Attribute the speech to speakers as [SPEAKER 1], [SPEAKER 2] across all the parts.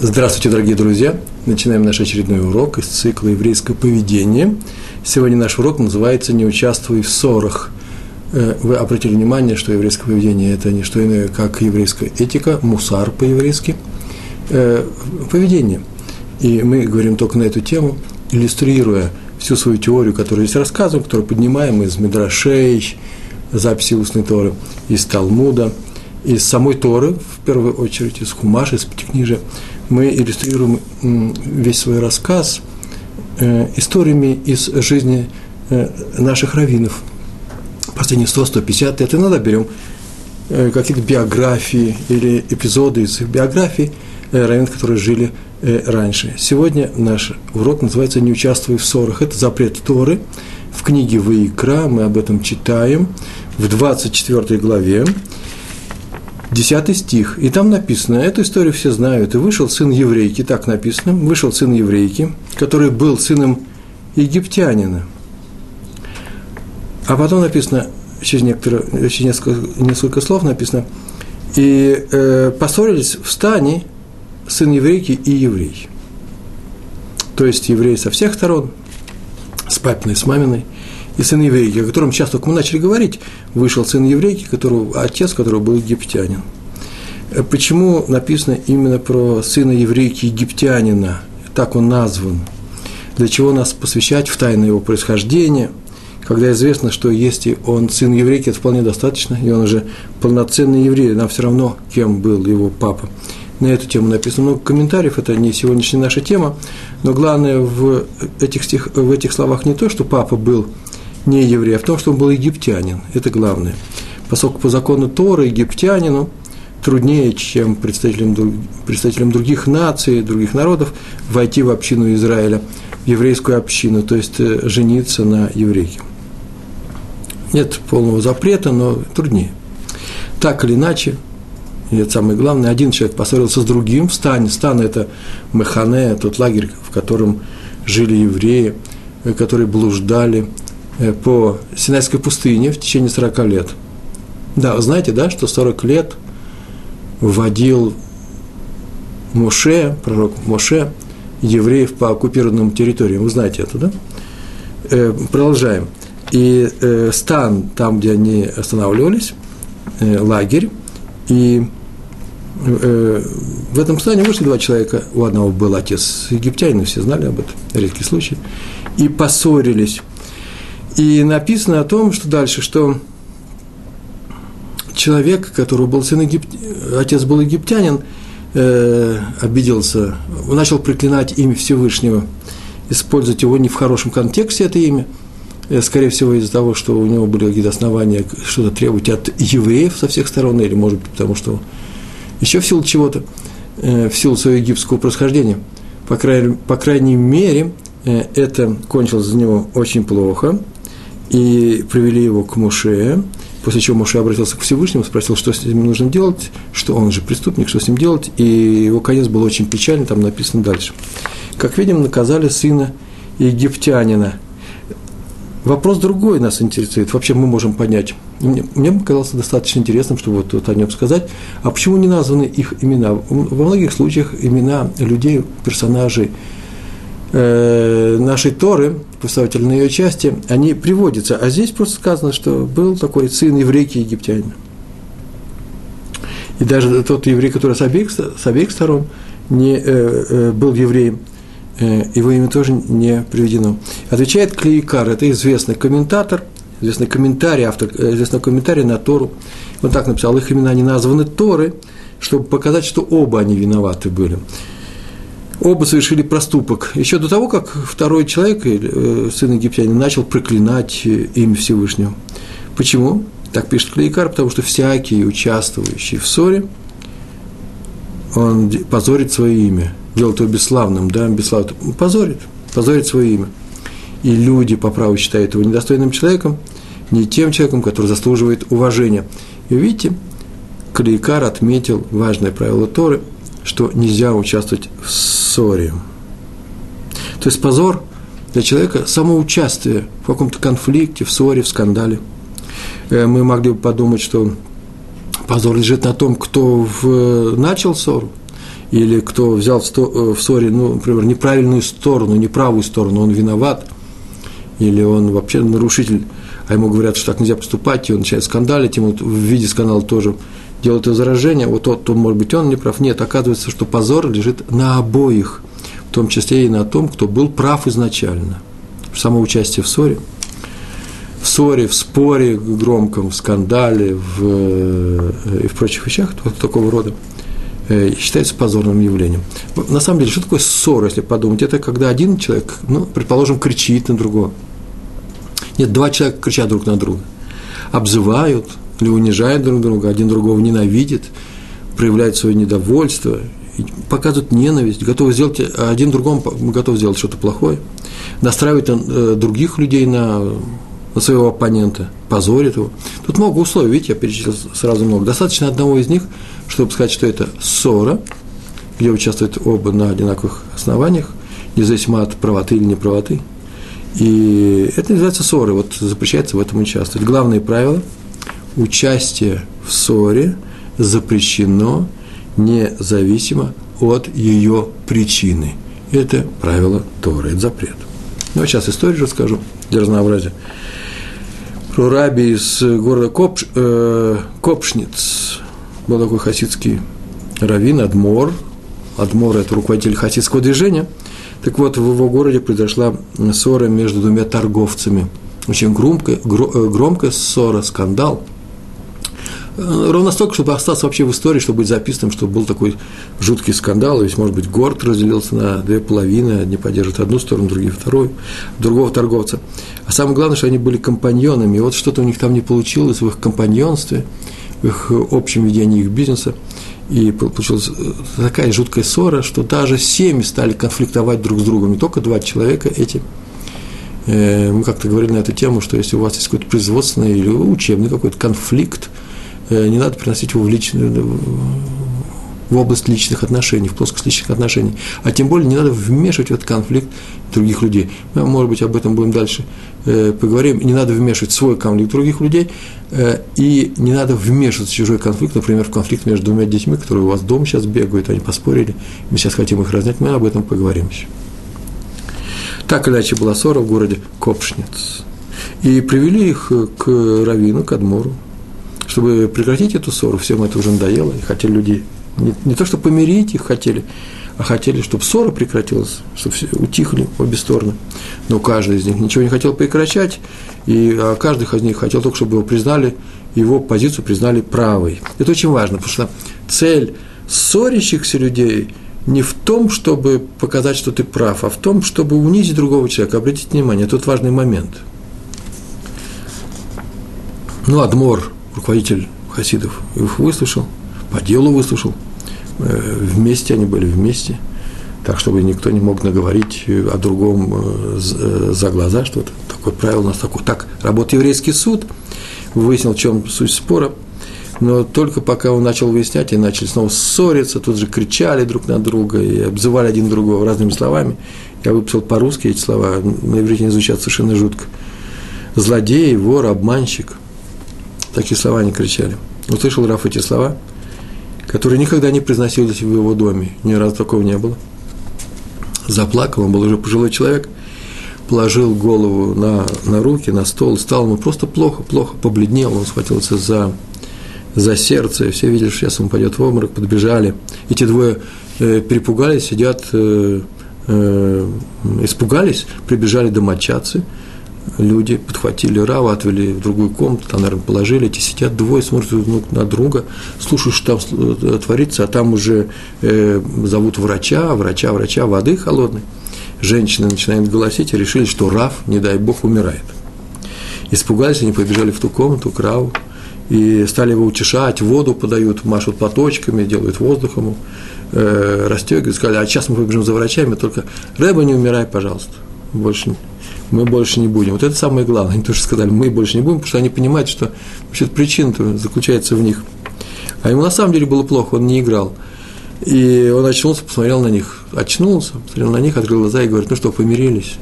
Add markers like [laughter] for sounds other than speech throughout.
[SPEAKER 1] Здравствуйте, дорогие друзья! Начинаем наш очередной урок из цикла «Еврейское поведение». Сегодня наш урок называется «Не участвуй в ссорах». Э, вы обратили внимание, что еврейское поведение – это не что иное, как еврейская этика, мусар по-еврейски, э, поведение. И мы говорим только на эту тему, иллюстрируя всю свою теорию, которую здесь рассказываем, которую поднимаем из Мидрашей, записи устной Торы, из Талмуда, из самой Торы, в первую очередь, из Хумаша, из Пятикнижия – мы иллюстрируем весь свой рассказ э, историями из жизни э, наших раввинов. Последние 100-150 лет иногда берем э, какие-то биографии или эпизоды из их биографий раввинов, которые жили раньше. Сегодня наш урок называется «Не участвуй в ссорах». Это запрет Торы. В книге Ваикра мы об этом читаем в 24 главе. Десятый стих. И там написано, эту историю все знают. И вышел сын еврейки, так написано, вышел сын еврейки, который был сыном египтянина. А потом написано, через, некоторые, через несколько, несколько слов написано, и э, поссорились в стане сын еврейки и еврей. То есть евреи со всех сторон, с папиной, с маминой – и сын еврейки, о котором сейчас только мы начали говорить, вышел сын еврейки, которого, отец которого был египтянин. Э, почему написано именно про сына еврейки египтянина? Так он назван. Для чего нас посвящать в тайны его происхождения, когда известно, что если он сын еврейки, это вполне достаточно, и он уже полноценный еврей, нам все равно, кем был его папа. На эту тему написано много комментариев, это не сегодняшняя наша тема, но главное в этих, стих, в этих словах не то, что папа был не еврей, а в том, что он был египтянин. Это главное. Поскольку по закону Тора египтянину труднее, чем представителям, представителям других наций, других народов, войти в общину Израиля, в еврейскую общину, то есть э, жениться на еврейке. Нет полного запрета, но труднее. Так или иначе, и это самое главное, один человек поссорился с другим в стане. Стан – это Механе, тот лагерь, в котором жили евреи, э, которые блуждали по Синайской пустыне в течение 40 лет. Да, знаете, да, что 40 лет вводил Моше, пророк Моше, евреев по оккупированным территориям. Вы знаете это, да? Э, продолжаем. И э, стан, там, где они останавливались, э, лагерь, и э, в этом стане вышли два человека, у одного был отец египтянин, все знали об этом, редкий случай, и поссорились и написано о том, что дальше, что человек, которого был сын Египт... отец был египтянин, э, обиделся, начал проклинать имя Всевышнего, использовать его не в хорошем контексте, это имя, э, скорее всего, из-за того, что у него были какие-то основания что-то требовать от евреев со всех сторон, или, может быть, потому что еще в силу чего-то, э, в силу своего египетского происхождения. По, край, по крайней мере, э, это кончилось для него очень плохо – и привели его к Муше, после чего Муше обратился к Всевышнему, спросил, что с ним нужно делать, что он же преступник, что с ним делать, и его конец был очень печальный, там написано дальше. Как видим, наказали сына египтянина. Вопрос другой нас интересует. Вообще мы можем понять. Мне, мне показалось достаточно интересным, чтобы вот, вот о нем сказать. А почему не названы их имена? Во многих случаях имена людей, персонажей, Э, нашей Торы, представительной ее части, они приводятся. А здесь просто сказано, что был такой сын еврейки египтянина. И даже тот еврей, который с обеих, с обеих сторон не, э, э, был евреем, э, его имя тоже не приведено. Отвечает Клейкар, это известный комментатор, известный комментарий, автор, э, известный комментарий на Тору. Он так написал, их имена не названы Торы, чтобы показать, что оба они виноваты были оба совершили проступок. Еще до того, как второй человек, э, сын египтянина, начал проклинать э, имя Всевышнего. Почему? Так пишет Клейкар, потому что всякий, участвующий в ссоре, он позорит свое имя, делает его бесславным, да, бесславным, позорит, позорит свое имя. И люди по праву считают его недостойным человеком, не тем человеком, который заслуживает уважения. И видите, Клейкар отметил важное правило Торы – что нельзя участвовать в ссоре. То есть позор для человека – самоучастие в каком-то конфликте, в ссоре, в скандале. Э, мы могли бы подумать, что позор лежит на том, кто в, начал ссору, или кто взял в, э, в ссоре, ну, например, неправильную сторону, неправую сторону, он виноват, или он вообще нарушитель, а ему говорят, что так нельзя поступать, и он начинает скандалить, ему в виде скандала тоже делают возражение, вот тот, то, может быть, он не прав. Нет, оказывается, что позор лежит на обоих, в том числе и на том, кто был прав изначально. Само участие в ссоре, в ссоре, в споре громком, в скандале, в, э, и в прочих вещах такого рода – Э, считается позорным явлением. На самом деле, что такое ссора, если подумать? Это когда один человек, ну, предположим, кричит на другого. Нет, два человека кричат друг на друга, обзывают или унижают друг друга, один другого ненавидит, проявляет свое недовольство, показывают ненависть, готовы сделать, один другому готов сделать что-то плохое, настраивает э, других людей на, на своего оппонента, позорит его. Тут много условий, видите, я перечислил сразу много. Достаточно одного из них – чтобы сказать, что это ссора, где участвуют оба на одинаковых основаниях, независимо от правоты или неправоты. И это называется ссоры, вот запрещается в этом участвовать. Главное правило – участие в ссоре запрещено независимо от ее причины. Это правило Торы, это запрет. Ну, а сейчас историю расскажу для разнообразия. Про раби из города Копш, э, Копшниц, был такой хасидский раввин Адмор. Адмор – это руководитель хасидского движения. Так вот, в его городе произошла ссора между двумя торговцами. Очень громкая, э, громкая ссора, скандал. Э, ровно столько, чтобы остаться вообще в истории, чтобы быть записанным, что был такой жуткий скандал, ведь, может быть, город разделился на две половины, одни поддерживают одну сторону, другие вторую, другого торговца. А самое главное, что они были компаньонами, и вот что-то у них там не получилось в их компаньонстве – в их общем ведении их бизнеса. И получилась э, такая жуткая ссора, что даже семьи стали конфликтовать друг с другом. Не только два человека эти. Э, мы как-то говорили на эту тему, что если у вас есть какой-то производственный или учебный какой-то конфликт, э, не надо приносить его в личную, в область личных отношений, в плоскость личных отношений. А тем более не надо вмешивать в этот конфликт других людей. Мы, может быть, об этом будем дальше э, поговорим. Не надо вмешивать свой конфликт других людей, э, и не надо вмешиваться в чужой конфликт, например, в конфликт между двумя детьми, которые у вас дома сейчас бегают, они поспорили, мы сейчас хотим их разнять, мы об этом поговорим еще. Так или иначе была ссора в городе Копшниц. И привели их к Равину, к Адмору, чтобы прекратить эту ссору, всем это уже надоело, и хотели люди не, не то, что помирить их хотели, а хотели, чтобы ссора прекратилась, чтобы все утихли обе стороны. Но каждый из них ничего не хотел прекращать, и а каждый из них хотел только, чтобы его признали, его позицию признали правой. Это очень важно, потому что цель ссорящихся людей не в том, чтобы показать, что ты прав, а в том, чтобы унизить другого человека. Обратите внимание, тут важный момент. Ну, Адмор, руководитель хасидов, их выслушал, по делу выслушал – Э, вместе они были вместе, так, чтобы никто не мог наговорить о другом э, э, за глаза, что это такое правило у нас такое. Так работает еврейский суд, выяснил, в чем суть спора, но только пока он начал выяснять, и начали снова ссориться, тут же кричали друг на друга и обзывали один другого разными словами. Я выписал по-русски эти слова, на иврите не звучат совершенно жутко. Злодей, вор, обманщик. Такие слова они кричали. Услышал Раф эти слова – которые никогда не произносились в его доме, ни разу такого не было. Заплакал, он был уже пожилой человек, положил голову на, на руки, на стол, стал ему просто плохо, плохо, побледнел, он схватился за, за сердце, все видели, что сейчас он пойдет в обморок, подбежали. Эти двое э, перепугались, сидят, э, э, испугались, прибежали домочадцы – люди подхватили Рава, отвели в другую комнату, там, наверное, положили, эти сидят двое, смотрят друг на друга, слушают, что там э, творится, а там уже э, зовут врача, врача, врача, воды холодной. Женщины начинают голосить и решили, что Рав, не дай бог, умирает. Испугались, они побежали в ту комнату к Раву, и стали его утешать, воду подают, машут платочками, делают воздух ему, э, расстегивают, сказали, а сейчас мы побежим за врачами, только Рэба, не умирай, пожалуйста, больше мы больше не будем. Вот это самое главное. Они тоже сказали, мы больше не будем, потому что они понимают, что вообще причина заключается в них. А ему на самом деле было плохо, он не играл. И он очнулся, посмотрел на них, очнулся, посмотрел на них, открыл глаза и говорит, ну что, помирились?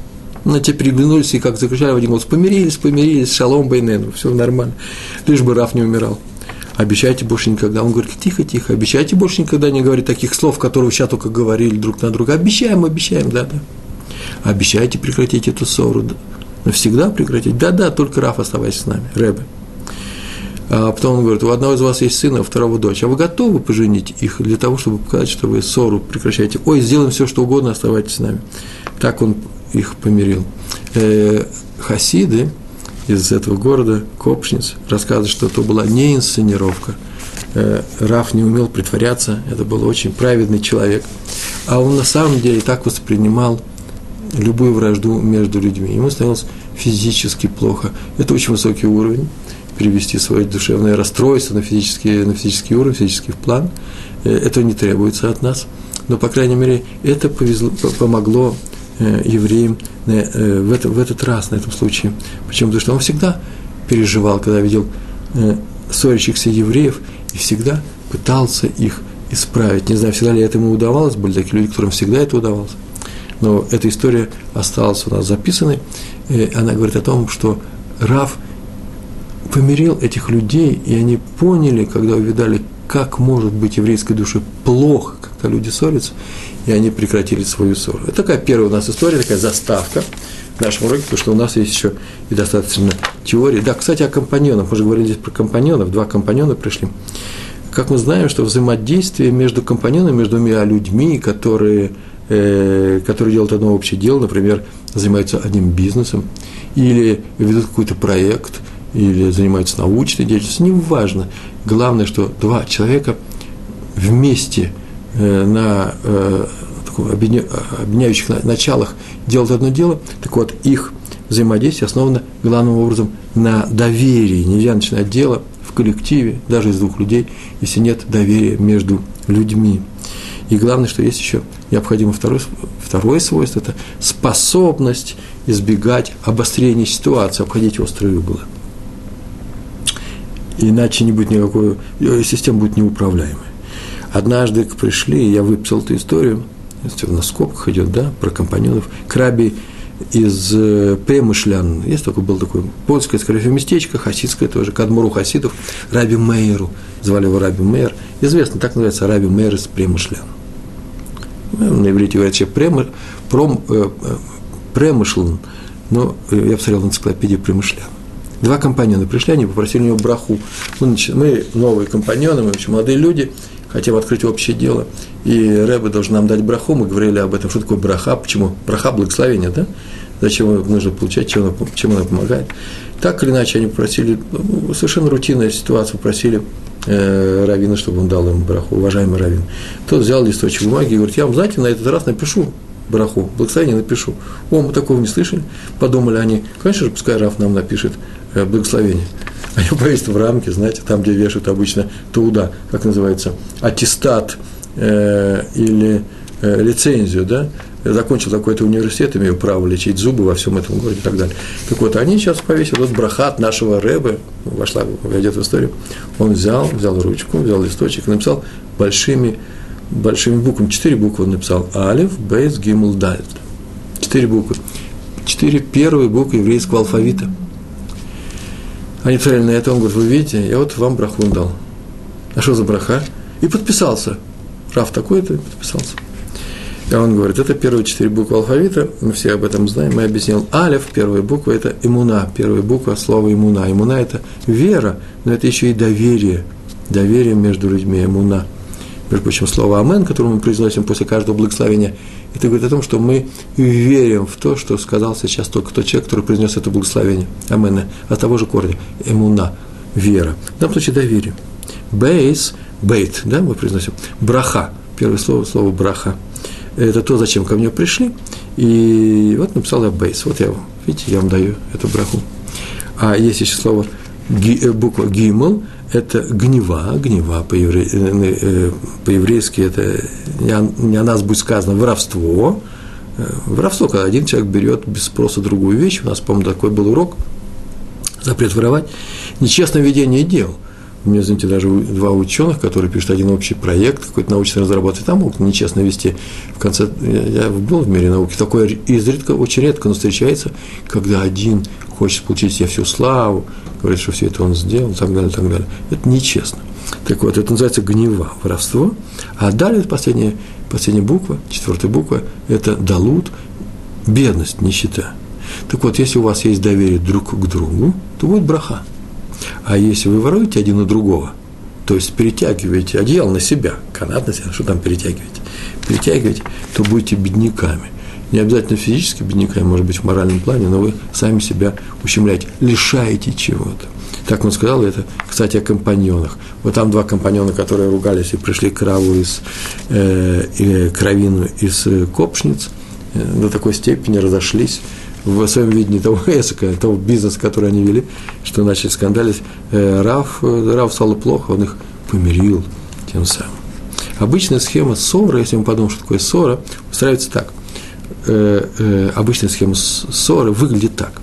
[SPEAKER 1] Ну, те переглянулись и как закричали в один голос, помирились, помирились, шалом байнену, все нормально. Лишь бы Раф не умирал. обещайте больше никогда. Он говорит, тихо, тихо, обещайте больше никогда не говорить таких слов, которые сейчас только говорили друг на друга. Обещаем, обещаем, да, да. Обещайте прекратить эту ссору, да. навсегда прекратить. Да, да, только Раф, оставайся с нами, Рэбе. А потом он говорит, у одного из вас есть сын, а у второго дочь. А вы готовы поженить их для того, чтобы показать, что вы ссору прекращаете? Ой, сделаем все, что угодно, оставайтесь с нами. Так он их помирил. Э, хасиды из этого города, Копшниц, рассказывают, что это была не инсценировка. Э, Раф не умел притворяться, это был очень праведный человек. А он на самом деле так воспринимал любую вражду между людьми. Ему становилось физически плохо. Это очень высокий уровень перевести свое душевное расстройство на физический, на физический уровень, физический план. Э, этого не требуется от нас. Но, по крайней мере, это повезло, помогло э, евреям э, в, это, в этот раз, на этом случае. Почему? Потому что он всегда переживал, когда видел ссорящихся евреев, и всегда пытался их исправить. Не знаю, всегда ли это ему удавалось, были такие люди, которым всегда это удавалось. Но эта история осталась у нас записанной. И она говорит о том, что Рав помирил этих людей, и они поняли, когда увидали, как может быть еврейской душе плохо, когда люди ссорятся, и они прекратили свою ссору. Это такая первая у нас история, такая заставка в нашем уроке, потому что у нас есть еще и достаточно теории. Да, кстати, о компаньонах. Мы же говорили здесь про компаньонов, два компаньона пришли. Как мы знаем, что взаимодействие между компаньонами, между двумя людьми, которые, которые делают одно общее дело, например, занимаются одним бизнесом, или ведут какой-то проект – или занимаются научной деятельностью, неважно. Главное, что два человека вместе э, на э, объединяющих началах делают одно дело, так вот, их взаимодействие основано главным образом на доверии. Нельзя начинать дело в коллективе, даже из двух людей, если нет доверия между людьми. И главное, что есть еще необходимо второе, второе свойство – это способность избегать обострения ситуации, обходить острые углы иначе не будет никакой, э, система будет неуправляемой. Однажды пришли, я выписал эту историю, на скобках идет, да, про компаньонов, к раби из э, Премышлян, есть такой, был такой польское, скорее местечко, хасидское тоже, к хасидов, Раби Мейеру, звали его Раби Мейер, известно, так называется Раби Мейер из Премышлян. На иврите говорят, что прем, пром, э, э, премышлен, но я посмотрел в энциклопедии Премышлян. Два компаньона пришли, они попросили у него браху. Мы, мы новые компаньоны, мы очень молодые люди, хотим открыть общее дело. И Рэбе должен нам дать браху, мы говорили об этом, что такое браха, почему? Браха – благословение, да? Зачем его нужно получать, чем она, чем она помогает. Так или иначе, они попросили, ну, совершенно рутинная ситуация, попросили э, Равина, чтобы он дал им браху, уважаемый Равин. Тот взял листочек бумаги и говорит, я вам, знаете, на этот раз напишу браху, благословение напишу. О, мы такого не слышали. Подумали они, конечно же, пускай Раф нам напишет Э, благословение. Они повесят в рамке, знаете, там, где вешают обычно туда, как называется, аттестат э, или э, лицензию, да, закончил такой-то университет, имею право лечить зубы во всем этом городе и так далее. Так вот, они сейчас повесили, вот брахат нашего рэбы, вошла, войдет в историю, он взял, взял ручку, взял листочек и написал большими, большими буквами, четыре буквы он написал, алиф, бейс, гимл, дальт. Четыре буквы. Четыре первые буквы еврейского алфавита – они посмотрели на это, он говорит, вы видите, я вот вам браху дал. А что за браха? И подписался. Раф такой-то подписался. Он говорит, это первые четыре буквы алфавита, мы все об этом знаем, мы объяснил. Алев, первая буква, это имуна, первая буква слова имуна. Имуна – это вера, но это еще и доверие, доверие между людьми, имуна. Между прочим, слово «амен», которое мы произносим после каждого благословения, это говорит о том, что мы верим в то, что сказал сейчас только тот человек, который произнес это благословение. Амен. От того же корня. Эмуна. Вера. В данном случае доверие. Бейс, бейт, да, мы произносим. Браха. Первое слово, слово браха. Это то, зачем ко мне пришли. И вот написал я бейс. Вот я, видите, я вам даю эту браху. А есть еще слово, э, буква гимл, это гнева, гнева по-еврейски, э, э, по-еврейски это не о, нас будет сказано воровство. Воровство, когда один человек берет без спроса другую вещь, у нас, по-моему, такой был урок, запрет воровать, нечестное ведение дел. Меня, знаете, даже два ученых, которые пишут один общий проект, какой-то научной разработки, там могут нечестно вести. В конце, я был в мире науки, такое изредка, очень редко, но встречается, когда один хочет получить себе всю славу, говорит, что все это он сделал, и так далее, и так далее. Это нечестно. Так вот, это называется гнева, воровство. А далее последняя, последняя буква, четвертая буква, это далут, бедность, нищета. Так вот, если у вас есть доверие друг к другу, то будет браха. А если вы воруете один у другого, то есть перетягиваете одеяло на себя, канат на себя, что там перетягиваете, перетягиваете, то будете бедняками. Не обязательно физически бедняками, может быть, в моральном плане, но вы сами себя ущемляете, лишаете чего-то. Так он сказал это, кстати, о компаньонах. Вот там два компаньона, которые ругались и пришли к из э, э, Кровину из Копшниц, э, до такой степени разошлись в своем видении того [laughs] эсока, того бизнеса, который они вели, что начали скандалить. Э, Рав, э, Рав стало плохо, он их помирил тем самым. Обычная схема ссоры, если мы подумаем, что такое ссора, устраивается так. Э, э, обычная схема ссоры выглядит так.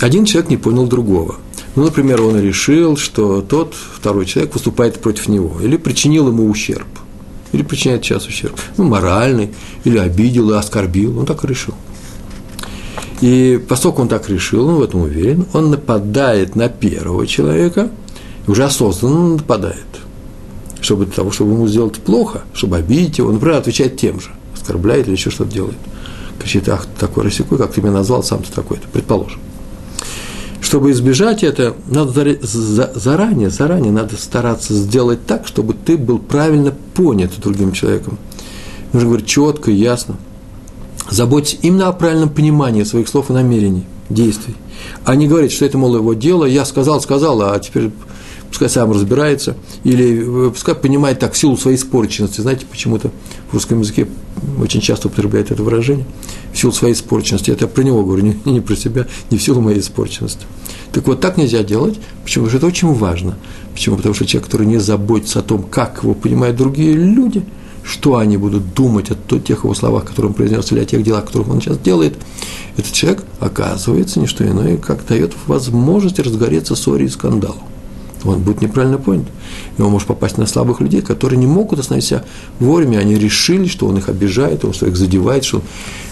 [SPEAKER 1] Один человек не понял другого. Ну, например, он решил, что тот второй человек выступает против него или причинил ему ущерб, или причиняет сейчас ущерб, ну, моральный, или обидел и оскорбил, он так решил. И поскольку он так решил, он в этом уверен, он нападает на первого человека, уже осознанно нападает, чтобы для того, чтобы ему сделать плохо, чтобы обидеть его, например, отвечает тем же, оскорбляет или еще что-то делает. Кричит, ах, ты такой рассекой, как ты меня назвал, сам ты такой-то, предположим. Чтобы избежать это, надо заранее, заранее надо стараться сделать так, чтобы ты был правильно понят другим человеком. Нужно говорить четко ясно. Заботься именно о правильном понимании своих слов и намерений, действий. А не говорить, что это, мол, его дело, я сказал, сказал, а теперь пускай сам разбирается, или э, пускай понимает так силу своей испорченности. Знаете, почему-то в русском языке очень часто употребляет это выражение, в силу своей испорченности. Это я про него говорю, не, [laughs] не про себя, не в силу моей испорченности. Так вот, так нельзя делать. Почему? Потому что это очень важно. Почему? Потому что человек, который не заботится о том, как его понимают другие люди, что они будут думать о тех его словах, которые он произнес, или о тех делах, которых он сейчас делает, этот человек, оказывается, не что иное, как дает возможность разгореться ссоре и скандалу он будет неправильно понят. И он может попасть на слабых людей, которые не могут остановить себя вовремя, они решили, что он их обижает, он что их задевает, что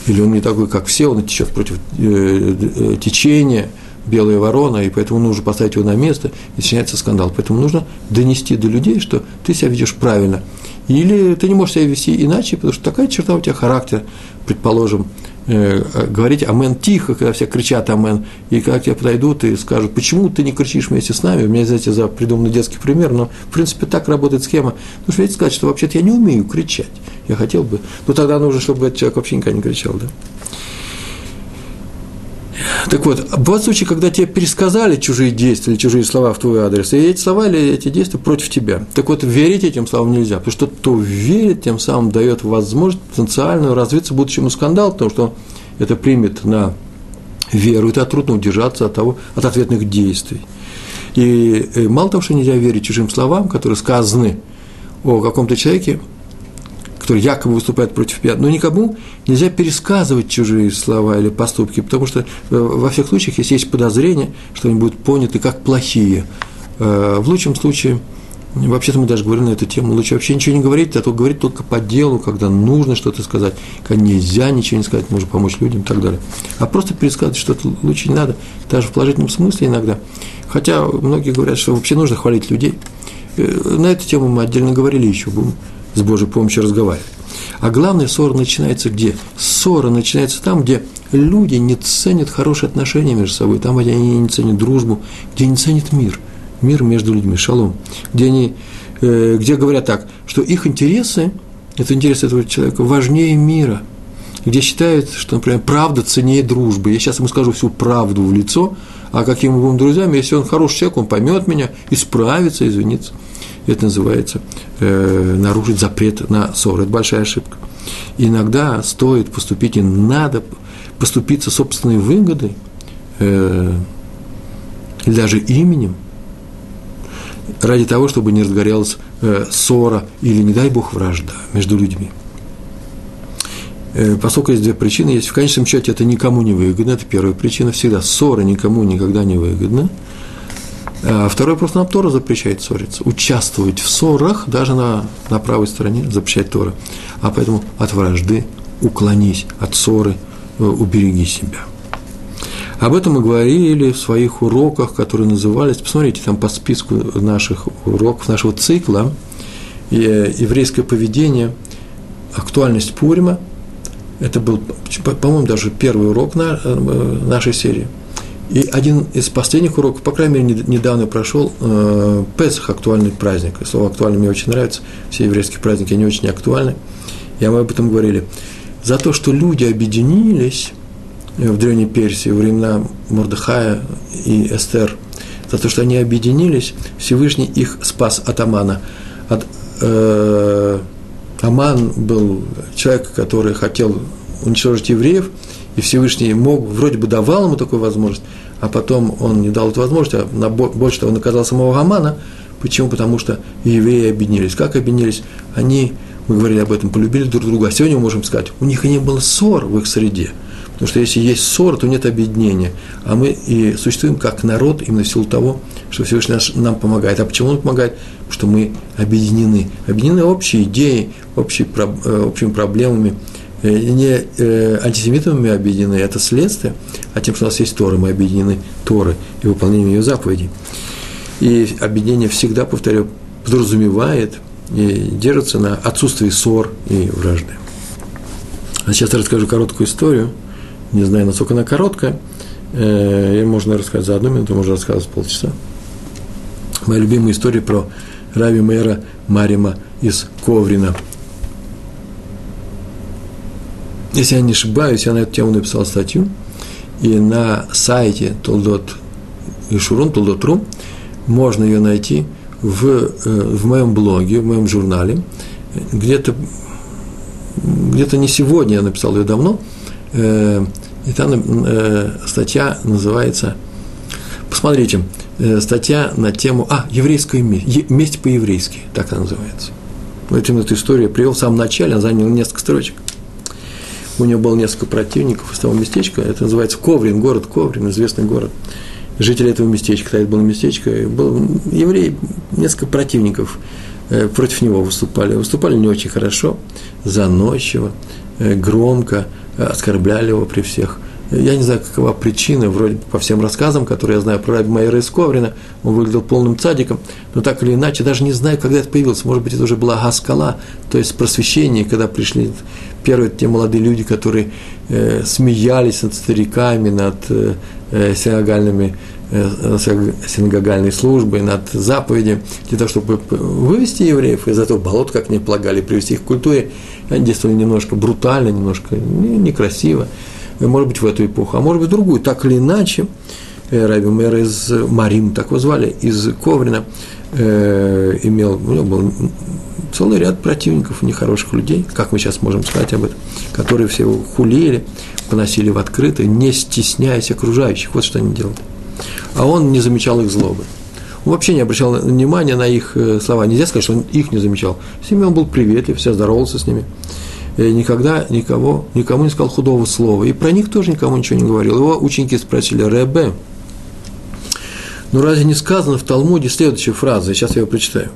[SPEAKER 1] или он не такой, как все, он течет против э, э, течения, белая ворона, и поэтому нужно поставить его на место, и начинается скандал. Поэтому нужно донести до людей, что ты себя ведешь правильно. Или ты не можешь себя вести иначе, потому что такая черта у тебя характер, предположим, говорить амен тихо, когда все кричат амен, и когда к тебе подойдут и скажут, почему ты не кричишь вместе с нами, у меня, знаете, за придуманный детский пример, но, в принципе, так работает схема. Ну, что сказать, что вообще-то я не умею кричать, я хотел бы, но тогда нужно, чтобы этот человек вообще никогда не кричал, да? Так вот, бывают случаи, когда тебе пересказали чужие действия или чужие слова в твой адрес, и эти слова или эти действия против тебя. Так вот, верить этим словам нельзя, потому что кто верит, тем самым дает возможность потенциальную развиться будущему скандалу, потому что это примет на веру, это трудно удержаться от, того, от ответных действий. И э, мало того, что нельзя верить чужим словам, которые сказаны о каком-то человеке, который якобы выступает против пьян, но никому нельзя пересказывать чужие слова или поступки, потому что э, во всех случаях, если есть подозрение, что они будут поняты как плохие, э, в лучшем случае, вообще-то мы даже говорили на эту тему, лучше вообще ничего не говорить, а то говорить только по делу, когда нужно что-то сказать, когда нельзя ничего не сказать, можно помочь людям и так далее. А просто пересказывать что-то лучше не надо, даже в положительном смысле иногда. Хотя многие говорят, что вообще нужно хвалить людей. Э, на эту тему мы отдельно говорили еще, будем с Божьей помощью разговаривать. А главное, ссора начинается где? Ссора начинается там, где люди не ценят хорошие отношения между собой, там, где они не ценят дружбу, где не ценят мир, мир между людьми, шалом, где они, э, где говорят так, что их интересы, это интересы этого человека важнее мира, где считают, что, например, правда ценнее дружбы. Я сейчас ему скажу всю правду в лицо, а каким мы будем друзьями, если он хороший человек, он поймет меня, исправится, извинится. Это называется э, нарушить запрет на ссору. Это большая ошибка. иногда стоит поступить, и надо поступиться собственной выгодой, э, даже именем, ради того, чтобы не разгорелась э, ссора или, не дай бог, вражда между людьми. Э, поскольку есть две причины, есть в конечном счете это никому не выгодно, это первая причина, всегда ссора никому никогда не выгодна – а второй просто нам Тора запрещает ссориться. Участвовать в ссорах даже на, на правой стороне запрещает Тора. А поэтому от вражды уклонись, от ссоры э, убереги себя. Об этом мы говорили в своих уроках, которые назывались, посмотрите, там по списку наших уроков, нашего цикла, э, еврейское поведение, актуальность Пурима. Это был, по-моему, даже первый урок на, э, нашей серии. И один из последних уроков, по крайней мере, недавно прошел э, Песах, актуальный праздник. Слово актуальный мне очень нравится, все еврейские праздники, они очень актуальны. Я мы об этом говорили. За то, что люди объединились в Древней Персии, во времена Мордыхая и Эстер, за то, что они объединились, Всевышний их спас от Амана. От, э, Аман был человек, который хотел уничтожить евреев, и Всевышний мог, вроде бы давал ему такую возможность, а потом он не дал эту возможность, а на, больше того, наказал самого Амана. Почему? Потому что евреи объединились. Как объединились? Они, мы говорили об этом, полюбили друг друга. А сегодня мы можем сказать, у них и не было ссор в их среде. Потому что если есть ссор, то нет объединения. А мы и существуем как народ именно в силу того, что Всевышний нам помогает. А почему он помогает? Потому что мы объединены. Объединены общей идеей, общей, э, общими проблемами, э, не э, антисемитами объединены, это следствие, а тем, что у нас есть Торы, мы объединены Торы и выполнением ее заповедей. И объединение всегда, повторяю, подразумевает и держится на отсутствии ссор и вражды. А сейчас расскажу короткую историю – не знаю, насколько она короткая, э, можно рассказать за одну минуту, можно рассказывать полчаса. Моя любимая история про Рави Мэра Марима из Коврина. Если я не ошибаюсь, я на эту тему написал статью, и на сайте Толдот Ишурун, Толдот.ру, можно ее найти в, э, в моем блоге, в моем журнале. Где-то где-то не сегодня, я написал ее давно – Э, и там э, статья называется, посмотрите, э, статья на тему, а, еврейская месть, месть по-еврейски, так она называется. Вот именно эту историю привел в самом начале, он занял несколько строчек. У него было несколько противников из того местечка, это называется Коврин, город Коврин, известный город. Жители этого местечка, тогда это было местечко, был еврей, несколько противников против него выступали. Выступали не очень хорошо, заносчиво, громко, оскорбляли его при всех. Я не знаю, какова причина, вроде по всем рассказам, которые я знаю про Раби Майера из Коврина, он выглядел полным цадиком, но так или иначе, даже не знаю, когда это появилось, может быть, это уже была Гаскала, то есть просвещение, когда пришли первые те молодые люди, которые э, смеялись над стариками, над э, э синагальными э, синагогальной службой, над заповедями, для того, чтобы вывести евреев из этого болота, как они полагали, привести их к культуре, они действовали немножко брутально, немножко некрасиво, может быть, в эту эпоху, а может быть, другую. Так или иначе, э, Раби Мэр из Марим, так его звали, из Коврина, э, имел, у него был целый ряд противников, нехороших людей, как мы сейчас можем сказать об этом, которые все его хулили, поносили в открытое, не стесняясь окружающих. Вот что они делали. А он не замечал их злобы. Он вообще не обращал внимания на их э, слова. Нельзя сказать, что он их не замечал. С ними он был приветлив, все здоровался с ними. И никогда никого, никому не сказал худого слова. И про них тоже никому ничего не говорил. Его ученики спросили, Ребе, ну разве не сказано в Талмуде следующая фраза, сейчас я ее прочитаю.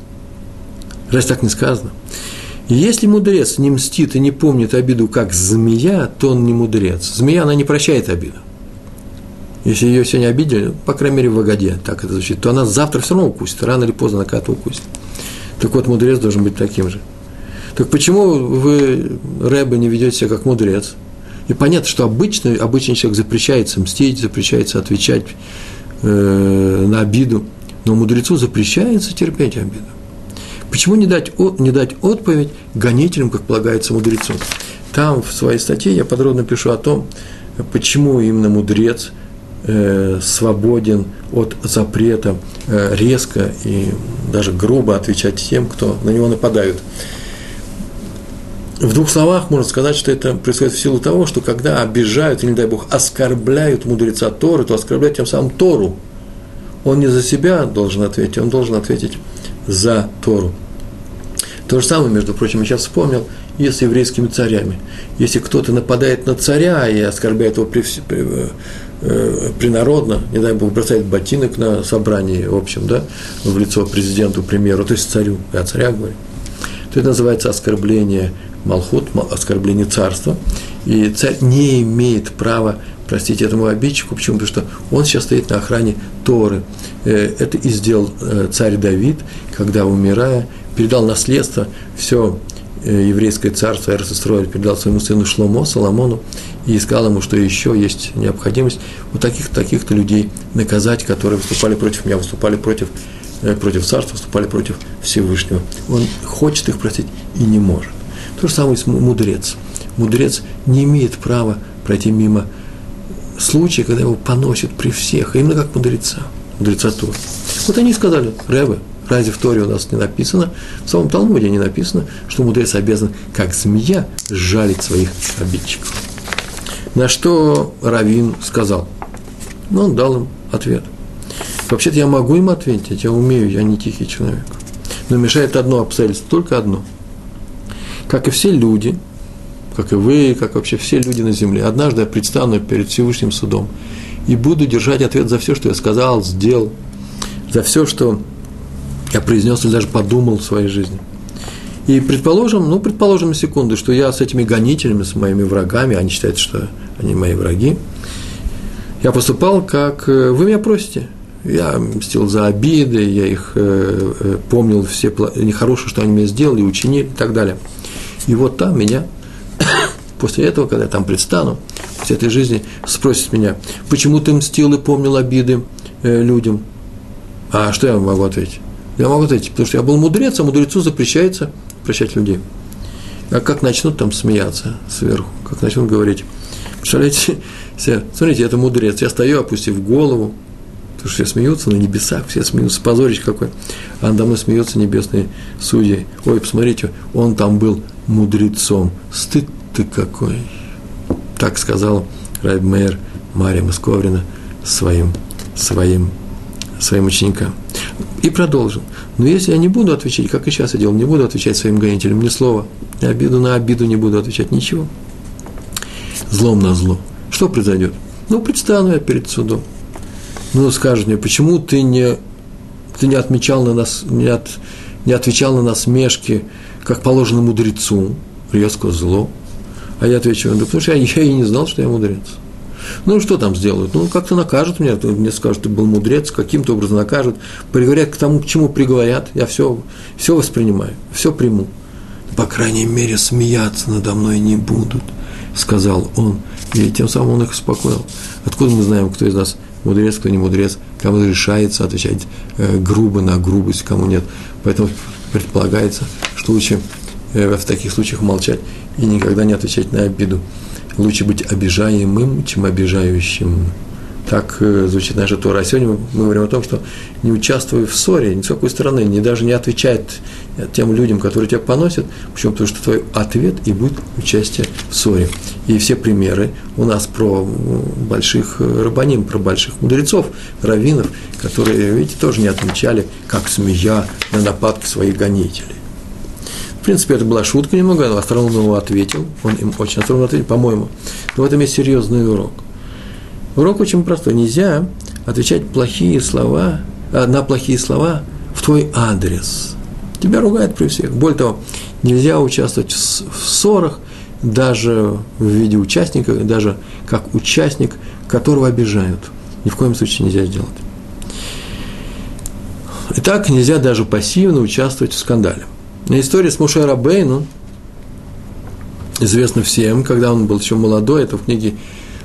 [SPEAKER 1] Разве так не сказано? Если мудрец не мстит и не помнит обиду, как змея, то он не мудрец. Змея, она не прощает обиду. Если ее сегодня обидели, по крайней мере, в Агаде, так это звучит, то она завтра все равно укусит, рано или поздно она когда-то укусит. Так вот, мудрец должен быть таким же. Так почему вы, Рэбе, не ведете себя как мудрец? И понятно, что обычно, обычный человек запрещается мстить, запрещается отвечать э, на обиду, но мудрецу запрещается терпеть обиду. Почему не дать, не дать отповедь гонителям, как полагается мудрецу? Там в своей статье я подробно пишу о том, почему именно мудрец – э, свободен от запрета э, резко и даже грубо отвечать тем, кто на него нападают. В двух словах можно сказать, что это происходит в силу того, что когда обижают, или, не дай Бог, оскорбляют мудреца Торы, то оскорбляют тем самым Тору. Он не за себя должен ответить, он должен ответить за Тору. То же самое, между прочим, я сейчас вспомнил, и с еврейскими царями. Если кто-то нападает на царя и оскорбляет его при, при, э, принародно, не дай бог, бросает ботинок на собрании, в общем, да, в лицо президенту, премьеру, то есть царю, я царя говорю, то это называется оскорбление Малхут, оскорбление царства, и царь не имеет права простить этому обидчику. Почему? Потому что он сейчас стоит на охране Торы. Э, это и сделал э, царь Давид, когда, умирая, передал наследство, все еврейское царство Эрсестроиль передал своему сыну Шломо, Соломону, и сказал ему, что еще есть необходимость вот таких, таких-то людей наказать, которые выступали против меня, выступали против, против царства, выступали против Всевышнего. Он хочет их простить и не может. То же самое с мудрец. Мудрец не имеет права пройти мимо случая, когда его поносят при всех, именно как мудреца, мудреца Тора. Вот они сказали, Рэбе, разве в Торе у нас не написано, в самом Талмуде не написано, что мудрец обязан, как змея, жалить своих обидчиков. На что Равин сказал? Ну, он дал им ответ. Вообще-то я могу им ответить, я умею, я не тихий человек. Но мешает одно обстоятельство, только одно. Как и все люди – как и вы, как вообще все люди на земле. Однажды я предстану перед Всевышним судом и буду держать ответ за все, что я сказал, сделал, за все, что я произнес или даже подумал в своей жизни. И предположим, ну, предположим на секунду, что я с этими гонителями, с моими врагами, они считают, что они мои враги, я поступал, как э, вы меня просите. Я мстил за обиды, я их э, э, помнил все нехорошее, что они мне сделали, учинили и так далее. И вот там меня [coughs] после этого, когда я там предстану, после этой жизни, спросит меня, почему ты мстил и помнил обиды людям? А что я могу ответить? Я могу ответить, потому что я был мудрец, а мудрецу запрещается прощать людей. А как начнут там смеяться сверху, как начнут говорить, представляете, все, смотрите, это мудрец, я стою, опустив голову, потому что все смеются на небесах, все смеются, позорище какой, а надо мной смеются небесные судьи. Ой, посмотрите, он там был мудрецом, стыд ты какой! Так сказал Райбмейр Мария Московрина своим, своим, своим ученикам. И продолжил. Но если я не буду отвечать, как и сейчас я делал, не буду отвечать своим гонителям ни слова, ни обиду на обиду не буду отвечать, ничего. Злом на зло. Что произойдет? Ну, предстану я перед судом. Ну, скажет мне, почему ты не, ты не отмечал на нас, не, от, не отвечал на насмешки, как положено мудрецу, резко зло, а я отвечу, да потому что я, я и не знал, что я мудрец. Ну, что там сделают? Ну, как-то накажут меня, мне скажут, ты был мудрец, каким-то образом накажут, приговорят к тому, к чему приговорят, я все, все воспринимаю, все приму. По крайней мере, смеяться надо мной не будут, сказал он. И тем самым он их успокоил. Откуда мы знаем, кто из нас мудрец, кто не мудрец, кому решается отвечать э, грубо на грубость, кому нет. Поэтому предполагается, что лучше э, в таких случаях молчать и никогда не отвечать на обиду. Лучше быть обижаемым, чем обижающим. Так э, звучит наша Тора. А сегодня мы говорим о том, что не участвуй в ссоре ни с какой стороны, не даже не отвечает тем людям, которые тебя поносят. Почему? Потому что твой ответ и будет участие в ссоре. И все примеры у нас про больших рабаним, про больших мудрецов, раввинов, которые, видите, тоже не отвечали, как змея на нападки своих гонителей. В принципе, это была шутка немного, но остроумно ему ответил, он им очень остроумно ответил, по-моему. Но в этом есть серьезный урок. Урок очень простой. Нельзя отвечать плохие слова, а, на плохие слова в твой адрес. Тебя ругают при всех. Более того, нельзя участвовать в ссорах, даже в виде участника, даже как участник, которого обижают. Ни в коем случае нельзя сделать. Итак, нельзя даже пассивно участвовать в скандале. История с Муше Рабейну известна всем, когда он был еще молодой, это в книге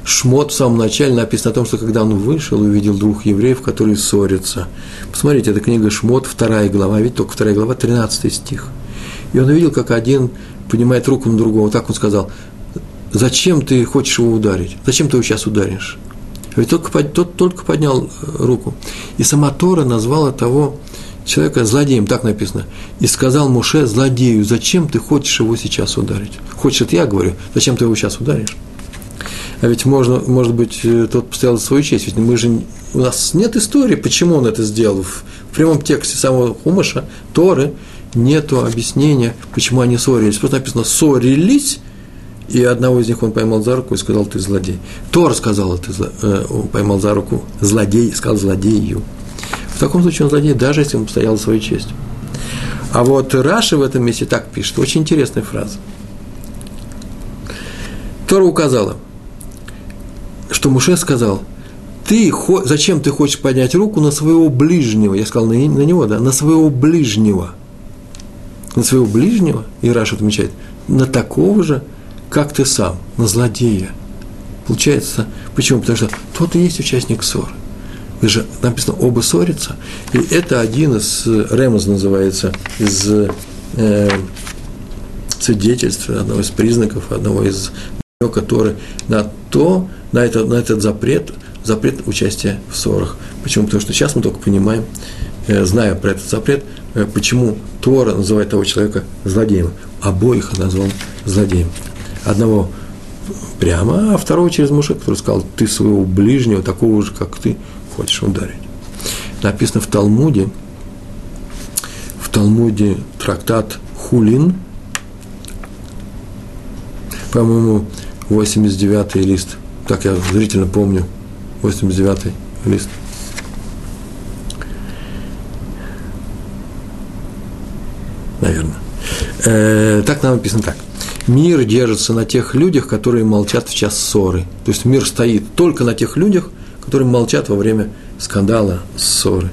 [SPEAKER 1] Шмот в самом начале написано о том, что когда он вышел, увидел двух евреев, которые ссорятся. Посмотрите, это книга Шмот, вторая глава, ведь только вторая глава, 13 стих. И он увидел, как один поднимает руку на другого, так он сказал, зачем ты хочешь его ударить? Зачем ты его сейчас ударишь? Ведь только, тот только поднял руку. И сама Тора назвала того человека злодеем, так написано. И сказал Муше злодею, зачем ты хочешь его сейчас ударить? Хочешь, это я говорю, зачем ты его сейчас ударишь? А ведь можно, может быть, э, тот постоял за свою честь, ведь мы же, у нас нет истории, почему он это сделал. В, прямом тексте самого Хумаша, Торы, нету объяснения, почему они ссорились. Просто написано «ссорились», и одного из них он поймал за руку и сказал, ты злодей. Тор сказал, ты зло, э, поймал за руку злодей, сказал злодею. В таком случае он злодей, даже если он стоял за свою честь. А вот Раши в этом месте так пишет, очень интересная фраза. Тора указала, что Муше сказал, ты, зачем ты хочешь поднять руку на своего ближнего? Я сказал, на, на него, да, на своего ближнего. На своего ближнего, и Раш отмечает, на такого же, как ты сам, на злодея. Получается, почему? Потому что тот и есть участник ссоры. Вы же написано оба ссорятся. И это один из, Ремос называется, из э, свидетельств, одного из признаков, одного из который на то, на, это, на этот запрет, запрет участия в ссорах. Почему? Потому что сейчас мы только понимаем, э, зная про этот запрет, э, почему Тора называет того человека злодеем. Обоих назвал злодеем. Одного прямо, а второго через Муше, который сказал, ты своего ближнего, такого же, как ты, хочешь ударить. Написано в Талмуде, в Талмуде трактат Хулин, по-моему, 89-й лист, так я зрительно помню, 89-й лист. Наверное. Э, так нам написано так. Мир держится на тех людях, которые молчат в час ссоры. То есть мир стоит только на тех людях, которые молчат во время скандала, ссоры.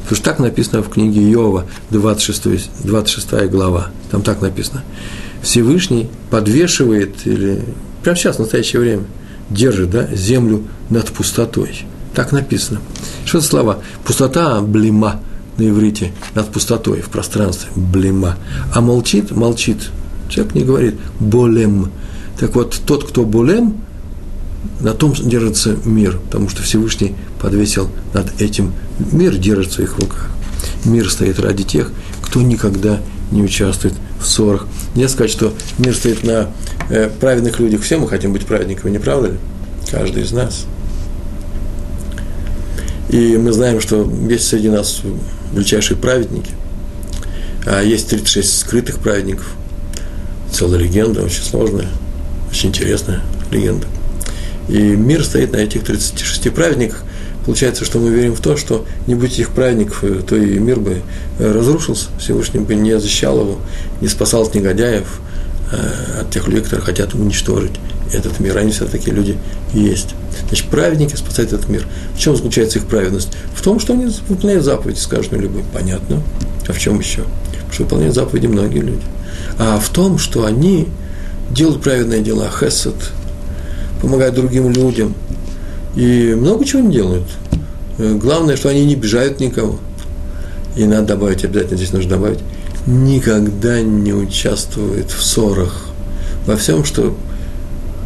[SPEAKER 1] Потому что так написано в книге Иова, 26, 26 глава. Там так написано. Всевышний подвешивает, или прямо сейчас, в настоящее время, держит да, землю над пустотой. Так написано. Что за слова? Пустота – блима на иврите, над пустотой в пространстве, блима. А молчит, молчит. Человек не говорит болем. Так вот, тот, кто болем, на том держится мир, потому что Всевышний подвесил над этим. Мир держит в своих руках. Мир стоит ради тех, кто никогда не участвует в ссорах. Не сказать, что мир стоит на э, праведных людях. Все мы хотим быть праведниками, не правда ли? Каждый из нас. И мы знаем, что есть среди нас величайшие праведники, а есть 36 скрытых праведников. Целая легенда, очень сложная, очень интересная легенда. И мир стоит на этих 36 праведниках. Получается, что мы верим в то, что не будь этих праведников, э, то и мир бы э, разрушился, Всевышний бы не защищал его, не спасал от негодяев, э, от тех людей, которые хотят уничтожить этот мир. Они все-таки люди есть. Значит, праведники спасают этот мир. В чем заключается их праведность? В том, что они выполняют заповеди, скажем любой. Понятно. А в чем еще? Потому что выполняют заповеди многие люди. А в том, что они делают праведные дела, хесед, помогают другим людям. И много чего они делают. Э, главное, что они не обижают никого. И надо добавить, обязательно здесь нужно добавить, никогда не участвует в ссорах. Во всем, что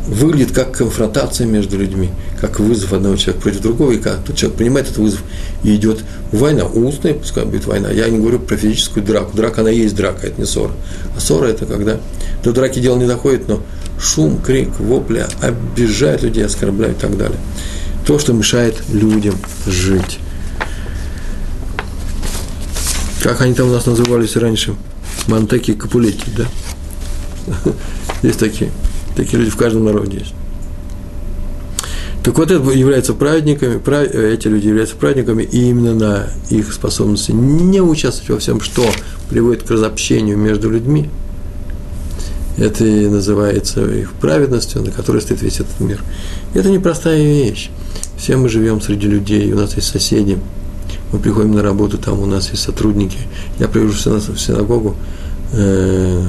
[SPEAKER 1] выглядит как конфронтация между людьми, как вызов одного человека против другого, и как тот человек принимает этот вызов, и идет война, устная, пускай будет война. Я не говорю про физическую драку. Драка, она есть драка, это не ссора. А ссора – это когда до драки дело не доходит, но шум, крик, вопля обижают людей, оскорбляют и так далее. То, что мешает людям жить. Как они там у нас назывались раньше? Мантеки Капулети, да? [laughs] Есть такие. Такие люди в каждом народе есть. Так вот, это являются праведниками, эти люди являются праведниками, и именно на их способности не участвовать во всем, что приводит к разобщению между людьми – это и называется их праведностью, на которой стоит весь этот мир. И это непростая вещь. Все мы живем среди людей, у нас есть соседи, мы приходим на работу, там у нас есть сотрудники. Я прихожу в синагогу, э,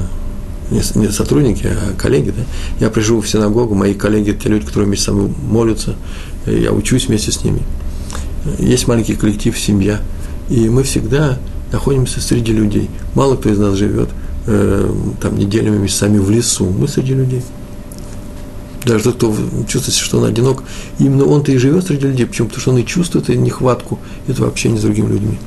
[SPEAKER 1] не, сотрудники, а коллеги, да? Я прихожу в синагогу, мои коллеги, те люди, которые вместе со мной молятся, я учусь вместе с ними. Есть маленький коллектив, семья, и мы всегда находимся среди людей. Мало кто из нас живет – э, там неделями, месяцами в лесу. Мы среди людей. Даже тот, кто чувствует, что он одинок, именно он-то и живет среди людей. Почему? Потому что он и чувствует эту нехватку, это общения с другими людьми.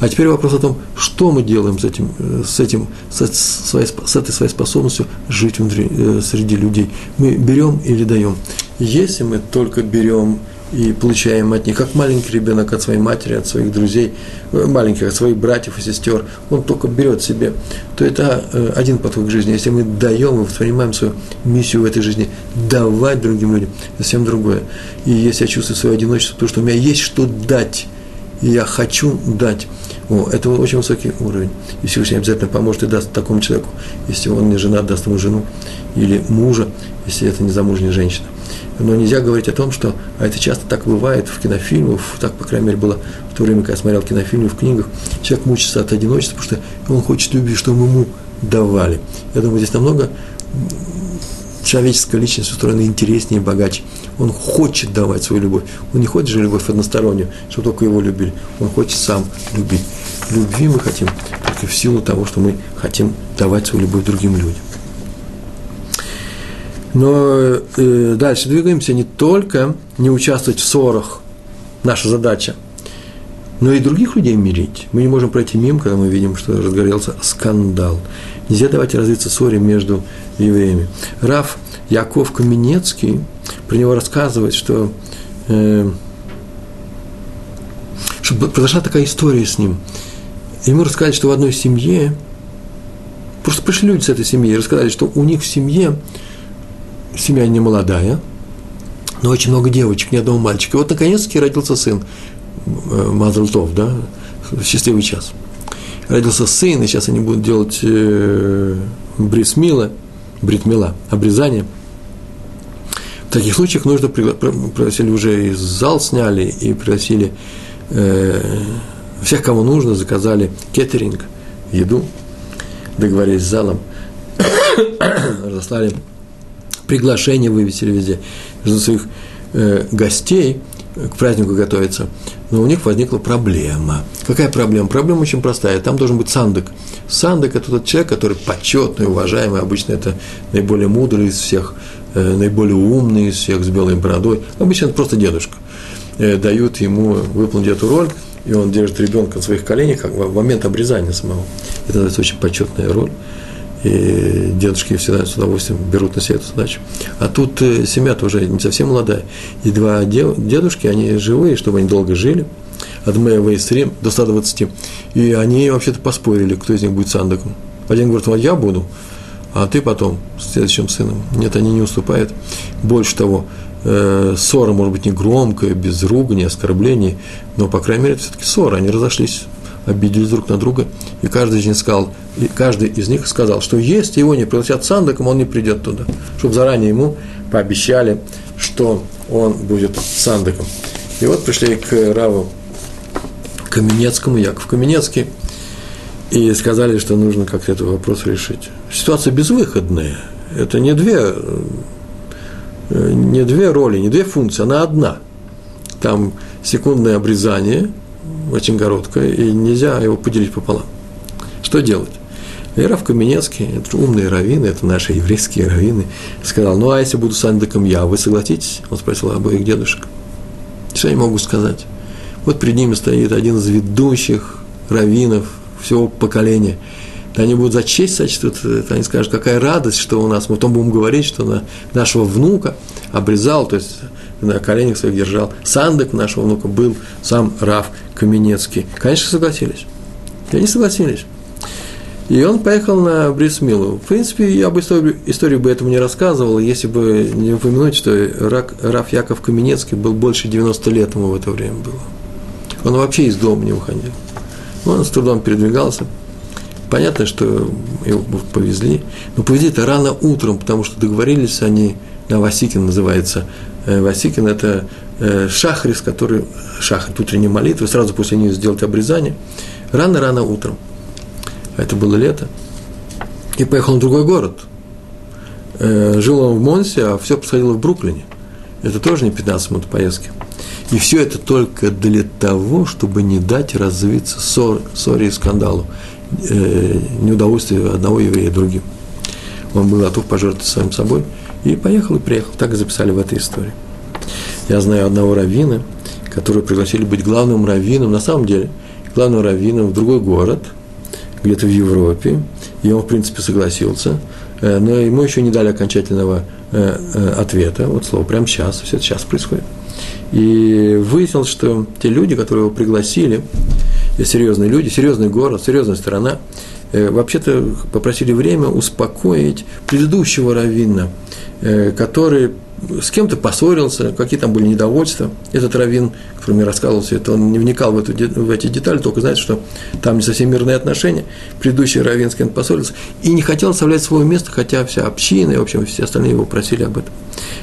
[SPEAKER 1] А теперь вопрос о том, что мы делаем с этим, э, с этим, с, своей, с этой своей способностью жить внутри, э, среди людей. Мы берем или даем. Если мы только берем и получаем от них, как маленький ребенок от своей матери, от своих друзей, э, маленьких, от своих братьев и сестер, он только берет себе, то это э, один подход к жизни. Если мы даем и воспринимаем свою миссию в этой жизни, давать другим людям, совсем другое. И если я чувствую свое одиночество, то, что у меня есть что дать, и я хочу дать, о, это очень высокий уровень. И Всевышний обязательно поможет и даст такому человеку, если он не жена, даст ему жену или мужа, если это не замужняя женщина. Но нельзя говорить о том, что, а это часто так бывает в кинофильмах, так, по крайней мере, было в то время, когда я смотрел кинофильмы, в книгах, человек мучится от одиночества, потому что он хочет любви, чтобы ему давали. Я думаю, здесь намного человеческая личность устроена интереснее и богаче. Он хочет давать свою любовь. Он не хочет же любовь одностороннюю, чтобы только его любили. Он хочет сам любить. Любви мы хотим только в силу того, что мы хотим давать свою любовь другим людям. Но э, дальше двигаемся не только не участвовать в ссорах, наша задача, но и других людей мирить. Мы не можем пройти мимо, когда мы видим, что разгорелся скандал. Нельзя давать развиться ссоре между евреями. Раф Яков Каменецкий, про него рассказывает, что, э, что произошла такая история с ним. Ему рассказали, что в одной семье, просто пришли люди с этой семьи и рассказали, что у них в семье семья не молодая, но очень много девочек, ни одного мальчика. И вот наконец-таки родился сын э, Мазлтов, да, счастливый час. Родился сын, и сейчас они будут делать э, брисмила, бритмила, обрезание. В таких случаях нужно, пригласили уже из зал сняли, и пригласили э, всех, кому нужно, заказали кеттеринг, еду, договорились с залом, [coughs] разослали приглашения вывесили везде, между своих э, гостей к празднику готовиться. Но у них возникла проблема. Какая проблема? Проблема очень простая. Там должен быть сандык. Сандык – это тот человек, который почетный, уважаемый. Обычно это наиболее мудрый из всех, э, наиболее умный из всех, с белой бородой. Обычно это просто дедушка. Э, дают ему выполнить эту роль, и он держит ребенка на своих коленях как в момент обрезания самого. Это называется очень почетная роль и дедушки всегда с удовольствием берут на себя эту задачу. А тут э, семья-то уже не совсем молодая. И два дедушки, они живые, чтобы они долго жили, от Мэева и Срим до 120. И они вообще-то поспорили, кто из них будет сандаком. Один говорит, вот я буду, а ты потом с следующим сыном. Нет, они не уступают. Больше того, э, ссора может быть не громкая, без ругани, оскорблений, но, по крайней мере, это все-таки ссора, они разошлись обиделись друг на друга, и каждый из них сказал, и каждый из них сказал, что если его не пригласят сандаком, он не придет туда, чтобы заранее ему пообещали, что он будет сандаком. И вот пришли к Раву Каменецкому, Яков Каменецкий, и сказали, что нужно как-то этот вопрос решить. Ситуация безвыходная. Это не две, не две роли, не две функции, она одна. Там секундное обрезание – очень короткое, и нельзя его поделить пополам. Что делать? И Раф Каменецкий, это умные раввины, это наши еврейские раввины, сказал, ну а если буду сандаком я, вы согласитесь? Он спросил обоих дедушек. Что я могу сказать? Вот перед ними стоит один из ведущих раввинов всего поколения. Они будут за честь сочтут, они скажут, какая радость, что у нас, мы потом будем говорить, что на нашего внука обрезал, то есть на коленях своих держал. Сандок нашего внука был сам Раф Каменецкий. Конечно, согласились. И они согласились. И он поехал на Брисмилу. В принципе, я бы историю, историю бы этому не рассказывал, если бы не упомянуть, что Рак, Раф Яков Каменецкий был больше 90 лет ему в это время было. Он вообще из дома не уходил. Он с трудом передвигался. Понятно, что его повезли. Но повезли это рано утром, потому что договорились они, на Васикин называется. Э, Васикин – это э, шахрис, который, шахрит утренней молитвы, сразу после нее сделать обрезание, рано-рано утром. Это было лето. И поехал в другой город. Э, жил он в Монсе, а все происходило в Бруклине. Это тоже не 15 минут поездки. И все это только для того, чтобы не дать развиться ссор, ссоре и скандалу, э, неудовольствию одного еврея другим. Он был готов пожертвовать самим собой и поехал и приехал. Так и записали в этой истории. Я знаю одного раввина, которого пригласили быть главным раввином, на самом деле, главным раввином в другой город, где-то в Европе, и он, в принципе, согласился, э, но ему еще не дали окончательного э, э, ответа, вот слово, прямо сейчас, все это сейчас происходит. И выяснилось, что те люди, которые его пригласили, серьезные люди, серьезный город, серьезная страна, вообще-то попросили время успокоить предыдущего раввина, который с кем-то поссорился, какие там были недовольства. Этот раввин, который мне рассказывал все это, он не вникал в, эту, в эти детали, только знает, что там не совсем мирные отношения. Предыдущий раввин с кем-то поссорился и не хотел оставлять свое место, хотя вся община и, в общем, все остальные его просили об этом.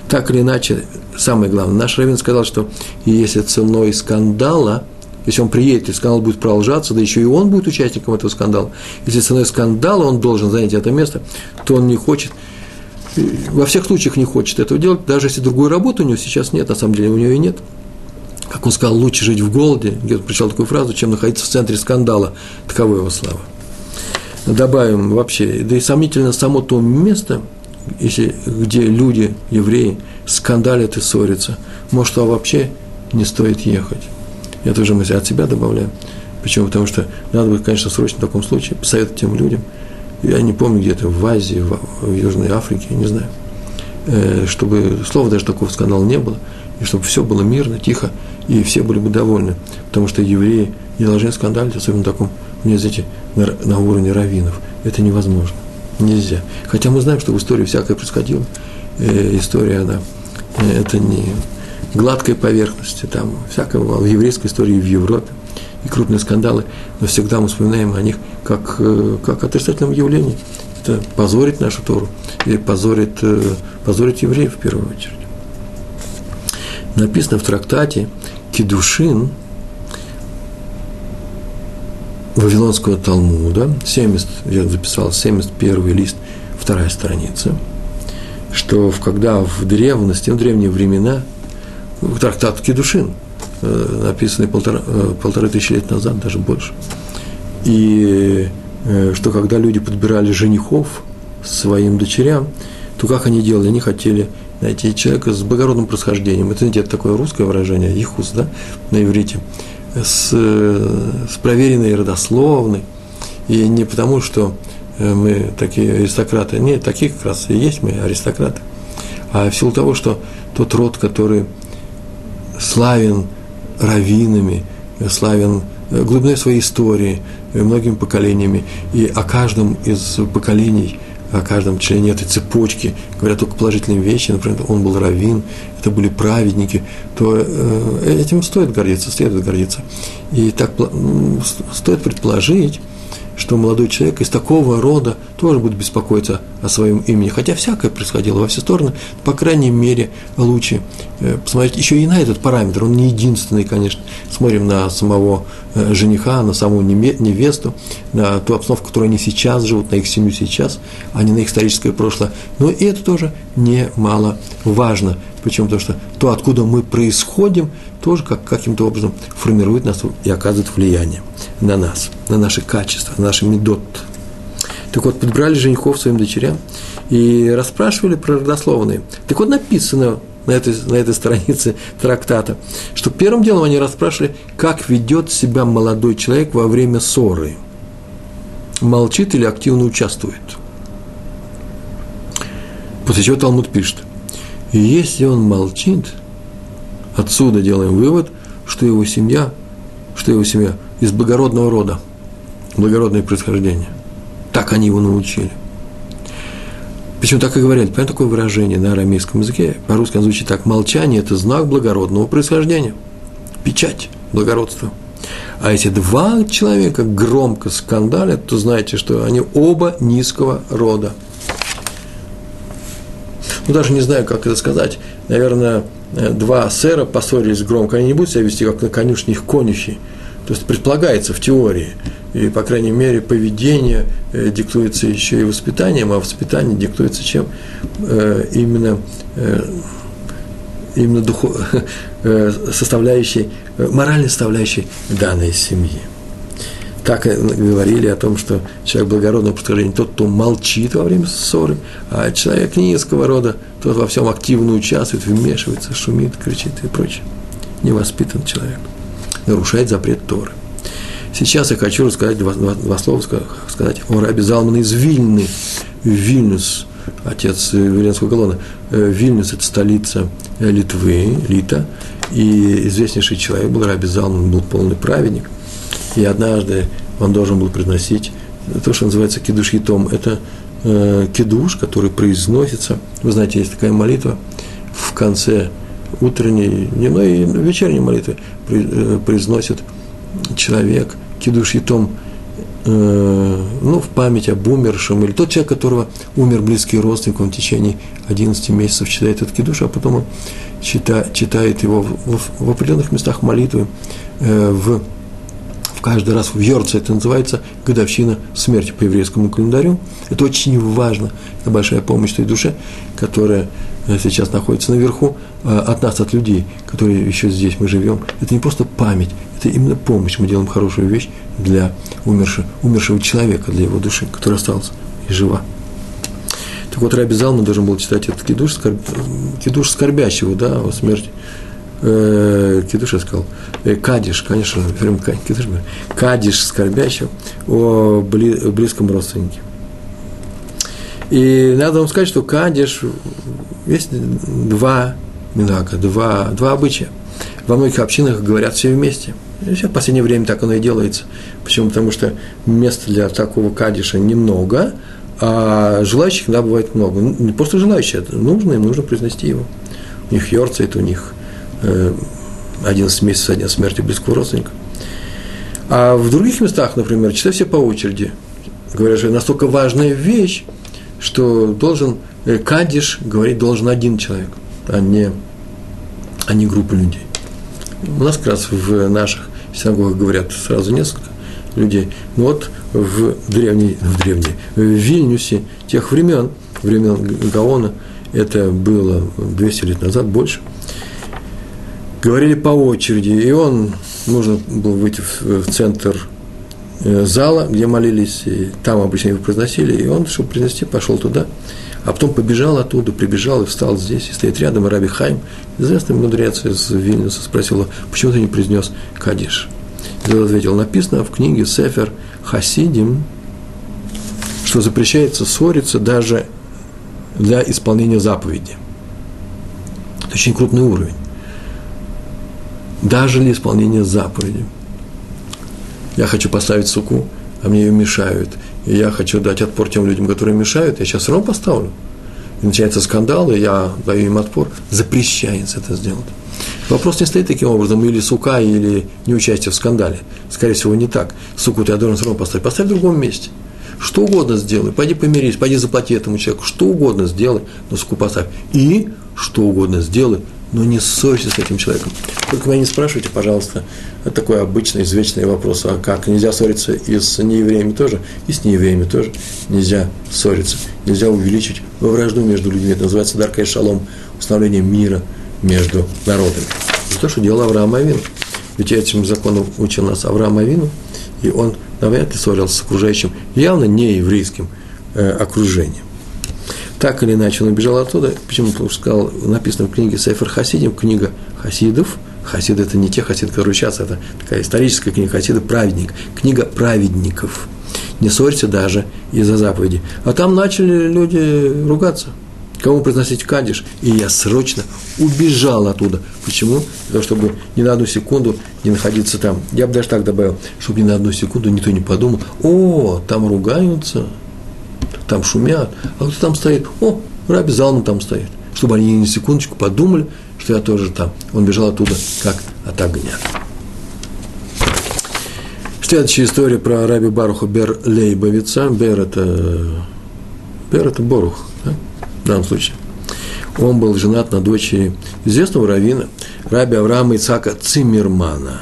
[SPEAKER 1] Так или иначе, самое главное, наш раввин сказал, что если ценой скандала, если он приедет, и скандал будет продолжаться, да еще и он будет участником этого скандала, если ценой скандала он должен занять это место, то он не хочет – во всех случаях не хочет этого делать, даже если другой работы у него сейчас нет, на самом деле у него и нет. Как он сказал, лучше жить в голоде, где-то прочитал такую фразу, чем находиться в центре скандала. Таково его слава. Добавим вообще, да и сомнительно само то место, если, где люди, евреи, скандалят и ссорятся, может, а вообще не стоит ехать. Это уже мы от себя добавляем. Почему? Потому что надо бы, конечно, срочно в таком случае посоветовать тем людям – я не помню, где-то в Азии, в, в Южной Африке, не знаю, э, чтобы слова даже такого скандала не было, и чтобы все было мирно, тихо, и все были бы довольны, потому что евреи не должны скандалить, особенно в таком, мне знаете, на, на уровне раввинов. Это невозможно, нельзя. Хотя мы знаем, что в истории всякое происходило, э, история, она, э, это не гладкой поверхности, там всякое бывало. В еврейской истории в Европе и крупные скандалы, но всегда мы вспоминаем о них как, э, как отрицательном явлении. Это позорит нашу Тору и позорит, э, позорит евреев в первую очередь. Написано в трактате Кедушин Вавилонского Талмуда, 70, я записал 71 лист, вторая страница, что когда в древности, в древние времена, трактат Кедушин – написанный полтора, э, полторы тысячи лет назад, даже больше. И э, что когда люди подбирали женихов своим дочерям, то как они делали? Они хотели найти человека с благородным происхождением. Это, это такое русское выражение, ихус, да, на иврите, с, с проверенной родословной. И не потому, что мы такие аристократы, нет, таких как раз и есть мы аристократы, а в силу того, что тот род, который славен раввинами, славен э, глубиной своей истории, э, многими поколениями, и о каждом из поколений, о каждом члене этой цепочки говорят только положительные вещи, например, он был раввин, это были праведники, то э, этим стоит гордиться, следует гордиться. И так стоит предположить, что молодой человек из такого рода тоже будет беспокоиться о своем имени. Хотя всякое происходило во все стороны, по крайней мере, лучше э, посмотреть еще и на этот параметр. Он не единственный, конечно. Смотрим на самого э, жениха, на саму невесту, на ту обстановку, в которой они сейчас живут, на их семью сейчас, а не на их историческое прошлое. Но и это тоже немало важно. Почему? Потому что то, откуда мы происходим, тоже как, каким-то образом формирует нас и оказывает влияние на нас, на наши качества, на наши медот. Так вот, подбирали женихов своим дочерям и расспрашивали про родословные. Так вот, написано на этой, на этой странице трактата, что первым делом они расспрашивали, как ведет себя молодой человек во время ссоры. Молчит или активно участвует. После чего Талмуд пишет, если он молчит, отсюда делаем вывод, что его семья, что его семья из благородного рода, благородное происхождение. Так они его научили. Почему так и говорят? Понятно такое выражение на арамейском языке? По-русски оно звучит так. Молчание – это знак благородного происхождения. Печать благородства. А эти два человека громко скандалят, то знаете, что они оба низкого рода. Ну, даже не знаю, как это сказать. Наверное, два сэра поссорились громко. Они не будут себя вести, как на конюшне их конюхи. То есть предполагается в теории, и, по крайней мере, поведение э, диктуется еще и воспитанием, а воспитание диктуется чем? Э, именно, э, именно духов, [laughs] э, составляющей, э, моральной составляющей данной семьи. Так говорили о том, что человек благородного происхождения, тот, кто молчит во время ссоры, а человек низкого рода, тот во всем активно участвует, вмешивается, шумит, кричит и прочее. Невоспитан человек нарушает запрет Торы. Сейчас я хочу рассказать два, два, два слова, сказать о Раби Залмана из Вильны. Вильнюс, отец Веленского колонна. Э, Вильнюс – это столица Литвы, Лита, и известнейший человек был Раби Залман, был полный праведник, и однажды он должен был произносить то, что называется кидуш том. Это э, кидуш, который произносится, вы знаете, есть такая молитва в конце утренней, дневной и вечерней молитвы э, произносит человек кидуш том, э, ну, в память об умершем, или тот человек, которого умер близкий родственник, он в течение 11 месяцев читает этот кидуш, а потом он чита, читает его в, в, в определенных местах молитвы, э, в каждый раз в Йорце это называется годовщина смерти по еврейскому календарю. Это очень важно. Это большая помощь той душе, которая э, сейчас находится наверху, э, от нас, от людей, которые еще здесь мы живем. Это не просто память, это именно помощь. Мы делаем хорошую вещь для умершего, умершего человека, для его души, которая осталась и жива. Так вот, Раби Залман должен был читать этот кидуш, скорб, кидуш скорбящего, да, о смерти э, сказал, э, Кадиш, конечно, Кидуш, Кадиш скорбящего о бли, близком родственнике. И надо вам сказать, что Кадиш, есть два минака, два, два обычая. Во многих общинах говорят все вместе. И в последнее время так оно и делается. Почему? Потому что места для такого кадиша немного, а желающих, да, бывает много. Ну, не просто желающие, это нужно, им нужно произнести его. У них йорцает, у них 11 э, месяцев со дня смерти близкого родственника. А в других местах, например, читают все по очереди. Говорят, что настолько важная вещь, что должен э, кадиш говорить должен один человек, а не, а не группа людей. У нас как раз в наших синагогах говорят сразу несколько людей. Ну вот в древней, в древней, в Вильнюсе тех времен, времен Гаона, это было 200 лет назад, больше – говорили по очереди, и он, нужно было выйти в, в центр э, зала, где молились, и там обычно его произносили, и он, чтобы произнести, пошел туда, а потом побежал оттуда, прибежал и встал здесь, и стоит рядом, и Раби Хайм, известный мудрец из Вильнюса, спросил почему ты не произнес Кадиш? И он ответил, написано в книге Сефер Хасидим, что запрещается ссориться даже для исполнения заповеди. Это очень крупный уровень даже для исполнения заповеди. Я хочу поставить суку, а мне ее мешают. И я хочу дать отпор тем людям, которые мешают. Я сейчас равно поставлю. И начинается скандал, и я даю им отпор. Запрещается это сделать. Вопрос не стоит таким образом, или сука, или неучастие в скандале. Скорее всего, не так. Суку ты должен все равно поставить. Поставь в другом месте. Что угодно сделай. Пойди помирись, пойди заплати этому человеку. Что угодно сделай, но суку поставь. И что угодно сделай, но не ссорься с этим человеком. Только меня не спрашивайте, пожалуйста, такой обычный, извечный вопрос, а как? Нельзя ссориться и с неевреями тоже, и с неевреями тоже нельзя ссориться. Нельзя увеличить во вражду между людьми. Это называется дарка и шалом, установление мира между народами. Это то, что делал Авраам Авин. Ведь этим законом учил нас Авраам Авину, и он навряд ли ссорился с окружающим, явно не еврейским э, окружением. Так или иначе, он убежал оттуда. Почему? Потому что сказал, написано в книге Сейфер Хасидим, книга хасидов. Хасиды – это не те хасиды, которые сейчас, это такая историческая книга хасиды, праведник, книга праведников. Не ссорься даже из-за заповеди. А там начали люди ругаться. Кому произносить кадиш? И я срочно убежал оттуда. Почему? Для того, чтобы ни на одну секунду не находиться там. Я бы даже так добавил, чтобы ни на одну секунду никто не подумал, о, там ругаются, там шумят, а кто там стоит? О, Раби Залман там стоит. Чтобы они ни секундочку подумали, что я тоже там. Он бежал оттуда, как от огня. Следующая история про Раби Баруха Бер Лейбовица. Бер это, Бер это Борух, да? в данном случае. Он был женат на дочери известного равина Раби Авраама Ицака Циммермана.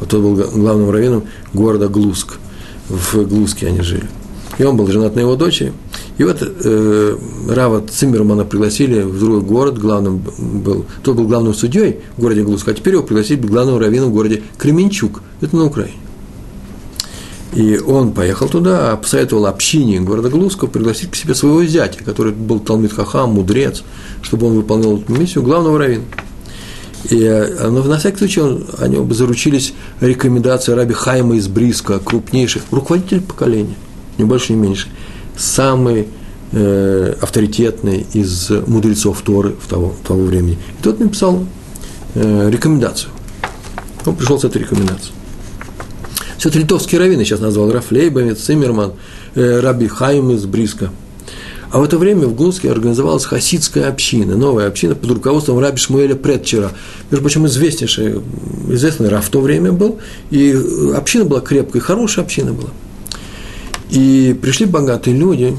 [SPEAKER 1] Вот он был главным раввином города Глуск. В Глуске они жили. И он был женат на его дочери. И вот э, Рава Циммермана пригласили в другой город, главным был, тот был главным судьей в городе Глуск, а теперь его пригласили главным раввином в городе Кременчук, это на Украине. И он поехал туда, посоветовал общине города Глуска пригласить к себе своего зятя, который был Талмит Хахам, мудрец, чтобы он выполнял эту миссию главного раввина. И э, но на всякий случай он, они заручились рекомендацией раби Хайма из Бриска, крупнейший руководитель поколения – ни больше, ни меньше, самый э, авторитетный из мудрецов Торы в того, того времени. И тот написал э, рекомендацию. Он пришел с этой рекомендацией. Все это литовские раввины сейчас назвал Раф Лейбовец, Циммерман, э, Раби Хайм из Бриска. А в это время в Глуске организовалась хасидская община, новая община под руководством раби Шмуэля Предчера. Между прочим, известнейший, известный раб в то время был, и община была крепкая, хорошая община была. И пришли богатые люди,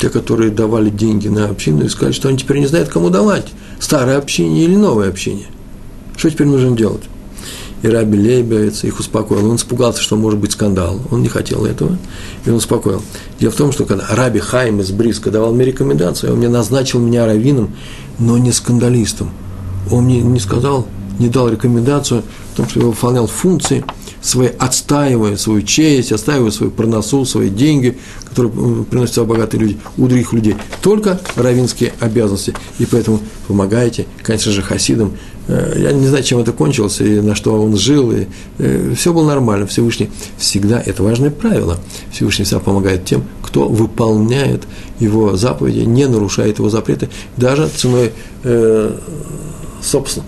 [SPEAKER 1] те, которые давали деньги на общину, и сказали, что они теперь не знают, кому давать, старое общение или новое общение. Что теперь нужно делать? И Раби Лейбовец их успокоил. Он испугался, что может быть скандал. Он не хотел этого. И он успокоил. Дело в том, что когда Раби Хайм из Бриска давал мне рекомендацию, он мне назначил меня раввином, но не скандалистом. Он мне не сказал, не дал рекомендацию в том, что я выполнял функции – свои, отстаивая свою честь, отстаивая свою проносу, свои деньги, которые э, приносят богатые люди, у других людей. Только равинские обязанности. И поэтому помогайте, конечно же, хасидам. Э, я не знаю, чем это кончилось, и на что он жил, и э, все было нормально. Всевышний всегда, это важное правило, Всевышний всегда помогает тем, кто выполняет его заповеди, не нарушает его запреты, даже ценой э, собственно,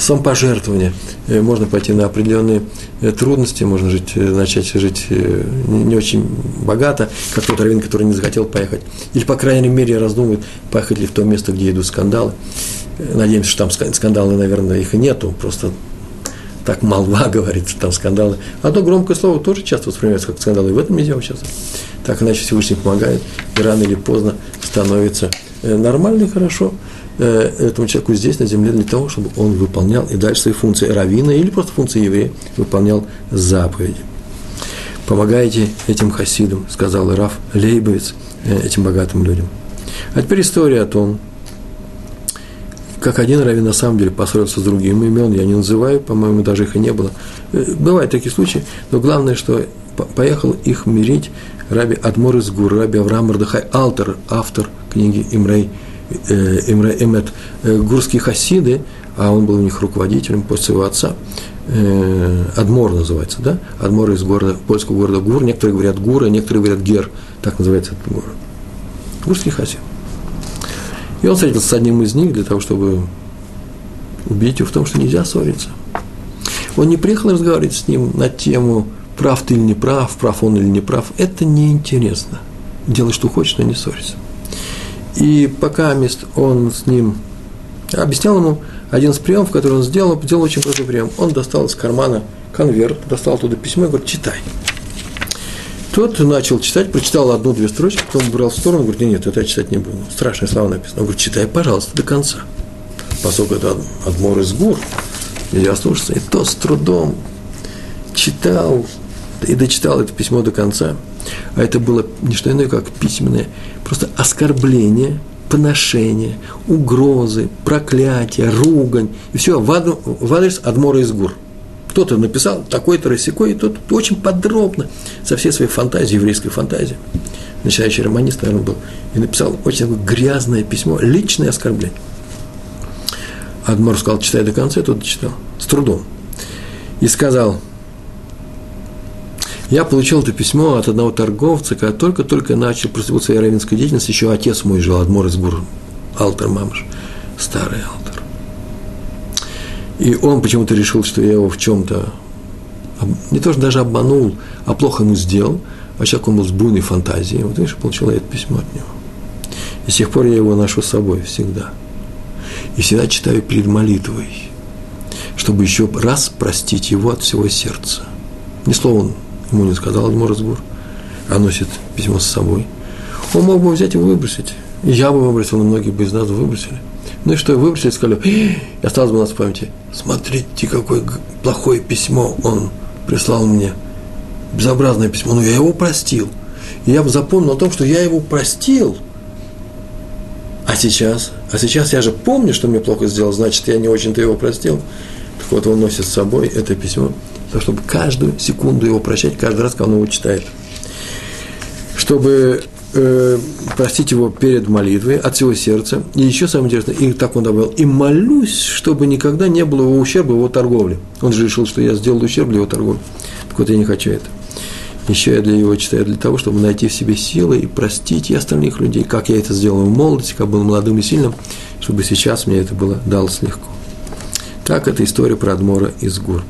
[SPEAKER 1] самопожертвование. Э, можно пойти на определенные э, трудности, можно жить, э, начать жить не очень богато, как тот раввин, который не захотел поехать. Или, по крайней мере, раздумывает, поехать ли в то место, где идут скандалы. Надеемся, что там скандалы, наверное, их и нету, просто так молва [laughs] говорит, что там скандалы. Одно громкое слово тоже часто воспринимается как скандалы, и в этом нельзя участвовать. Так иначе Всевышний помогает, и рано или поздно становится нормально и хорошо. Э, этому человеку здесь, на земле, для того, чтобы он выполнял и дальше свои функции равина или просто функции еврея, выполнял заповеди. Помогайте этим хасидам, сказал Раф Лейбовец, э, этим богатым людям. А теперь история о том, как один раввин на самом деле поссорился с другим имен, я не называю, по-моему, даже их и не было. Э, бывают такие случаи, но главное, что поехал их мирить раби Адмор из Гур, раби Авраам Мордыхай Алтер, автор книги Имрей Эмре Эмет э, гурские хасиды, а он был у них руководителем после своего отца, э, Адмор называется, да? Адмор из города, польского города Гур, некоторые говорят Гура, некоторые говорят Гер, так называется этот город. Гурский хасид. И он встретился с одним из них для того, чтобы убедить его в том, что нельзя ссориться. Он не приехал разговаривать с ним на тему, прав ты или не прав, прав он или не прав. Это неинтересно. Делай, что хочешь, но не ссориться. И пока мест он с ним объяснял ему один из приемов, который он сделал, сделал очень простой прием. Он достал из кармана конверт, достал оттуда письмо и говорит, читай. Тот начал читать, прочитал одну-две строчки, потом убрал в сторону, говорит, нет, это я читать не буду. Страшные слова написано. Он говорит, читай, пожалуйста, до конца. Поскольку это Адмор из Гур, нельзя слушаться. И то с трудом читал и дочитал это письмо до конца. А это было не что иное, как письменное просто оскорбление, поношение, угрозы, проклятие, ругань, и все в, адрес, в адрес Адмора из Гур. Кто-то написал такой-то рассекой, и тот очень подробно, со всей своей фантазией, еврейской фантазией, начинающий романист, наверное, был, и написал очень грязное письмо, личное оскорбление. Адмор сказал, читай до конца, тот читал, с трудом. И сказал – я получил это письмо от одного торговца, когда только-только начал проступать своей равенской деятельности, еще отец мой жил, Адмор из Гур, Алтер Мамыш, старый Алтер. И он почему-то решил, что я его в чем-то, не то что даже обманул, а плохо ему сделал, а человек он был с буйной фантазией. Вот видишь, получил я это письмо от него. И с тех пор я его ношу с собой всегда. И всегда читаю перед молитвой, чтобы еще раз простить его от всего сердца. Ни слова он ему не сказал Адморсгур, а носит письмо с собой. Он мог бы взять и выбросить. Я бы выбросил, и многие бы из нас выбросили. Ну и что, выбросили, сказали, и осталось бы у нас в памяти, смотрите, какое плохое письмо он прислал мне. Безобразное письмо, но я его простил. И я бы запомнил о том, что я его простил. А сейчас? А сейчас я же помню, что мне плохо сделал, значит, я не очень-то его простил. Так вот, он носит с собой это письмо то чтобы каждую секунду его прощать, каждый раз, когда он его читает. Чтобы э, простить его перед молитвой от всего сердца. И еще самое интересное, и так он добавил, и молюсь, чтобы никогда не было его ущерба его торговли. Он же решил, что я сделал ущерб для его торговли. Так вот, я не хочу это. Еще я для его читаю для того, чтобы найти в себе силы и простить и остальных людей, как я это сделал в молодости, как был молодым и сильным, чтобы сейчас мне это было далось легко. Так, это история про Адмора из гор.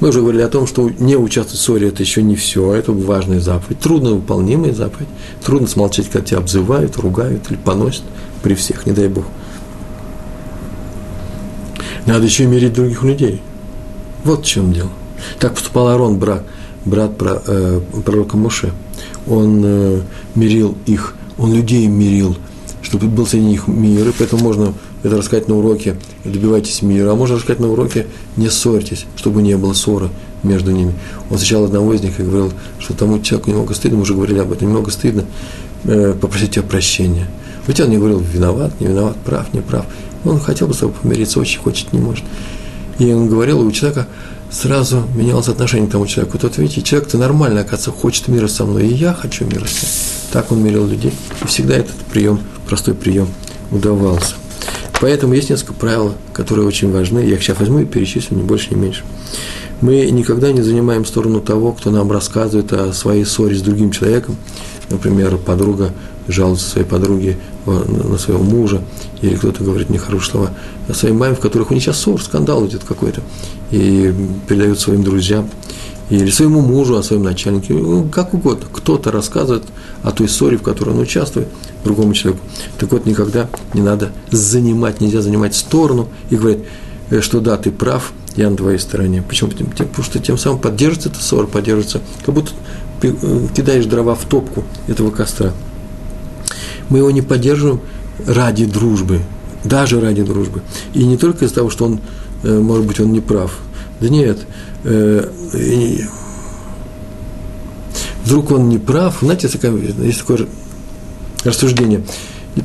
[SPEAKER 1] Мы уже говорили о том, что не участвовать в ссоре – это еще не все, это важная заповедь, трудно выполнимая заповедь. Трудно смолчать, когда тебя обзывают, ругают или поносят при всех, не дай Бог. Надо еще мирить других людей. Вот в чем дело. Так поступал Арон, брат, брат э, пророка Моше. Он э, мирил их, он людей мирил, чтобы был среди них мир, и поэтому можно это рассказать на уроке, добивайтесь мира, а можно рассказать на уроке, не ссорьтесь, чтобы не было ссоры между ними. Он встречал одного из них и говорил, что тому человеку немного стыдно, мы уже говорили об этом, немного стыдно э, попросить тебя прощения. Ведь он не говорил, виноват, не виноват, прав, не прав. Он хотел бы с тобой помириться, очень хочет, не может. И он говорил, у человека сразу менялось отношение к тому человеку. Тот, видите, человек-то нормально, оказывается, хочет мира со мной, и я хочу мира с ним. Так он мирил людей. И всегда этот прием, простой прием удавался. Поэтому есть несколько правил, которые очень важны. Я их сейчас возьму и перечислю, ни больше, ни меньше. Мы никогда не занимаем сторону того, кто нам рассказывает о своей ссоре с другим человеком. Например, подруга жалуется своей подруге на своего мужа, или кто-то говорит нехорошие слова о своей маме, в которых у них сейчас ссор, скандал идет какой-то, и передают своим друзьям, или своему мужу, о своем начальнике, ну, как угодно. Кто-то рассказывает о той ссоре, в которой он участвует, другому человеку. Так вот, никогда не надо занимать, нельзя занимать сторону и говорить, «Э, что да, ты прав, я на твоей стороне. Почему? Потому что тем самым поддерживается эта ссора, поддерживается, как будто э, кидаешь дрова в топку этого костра. Мы его не поддерживаем ради дружбы, даже ради дружбы. И не только из-за того, что он, э, может быть, он не прав. Да нет, вдруг он не прав, знаете, есть такое рассуждение,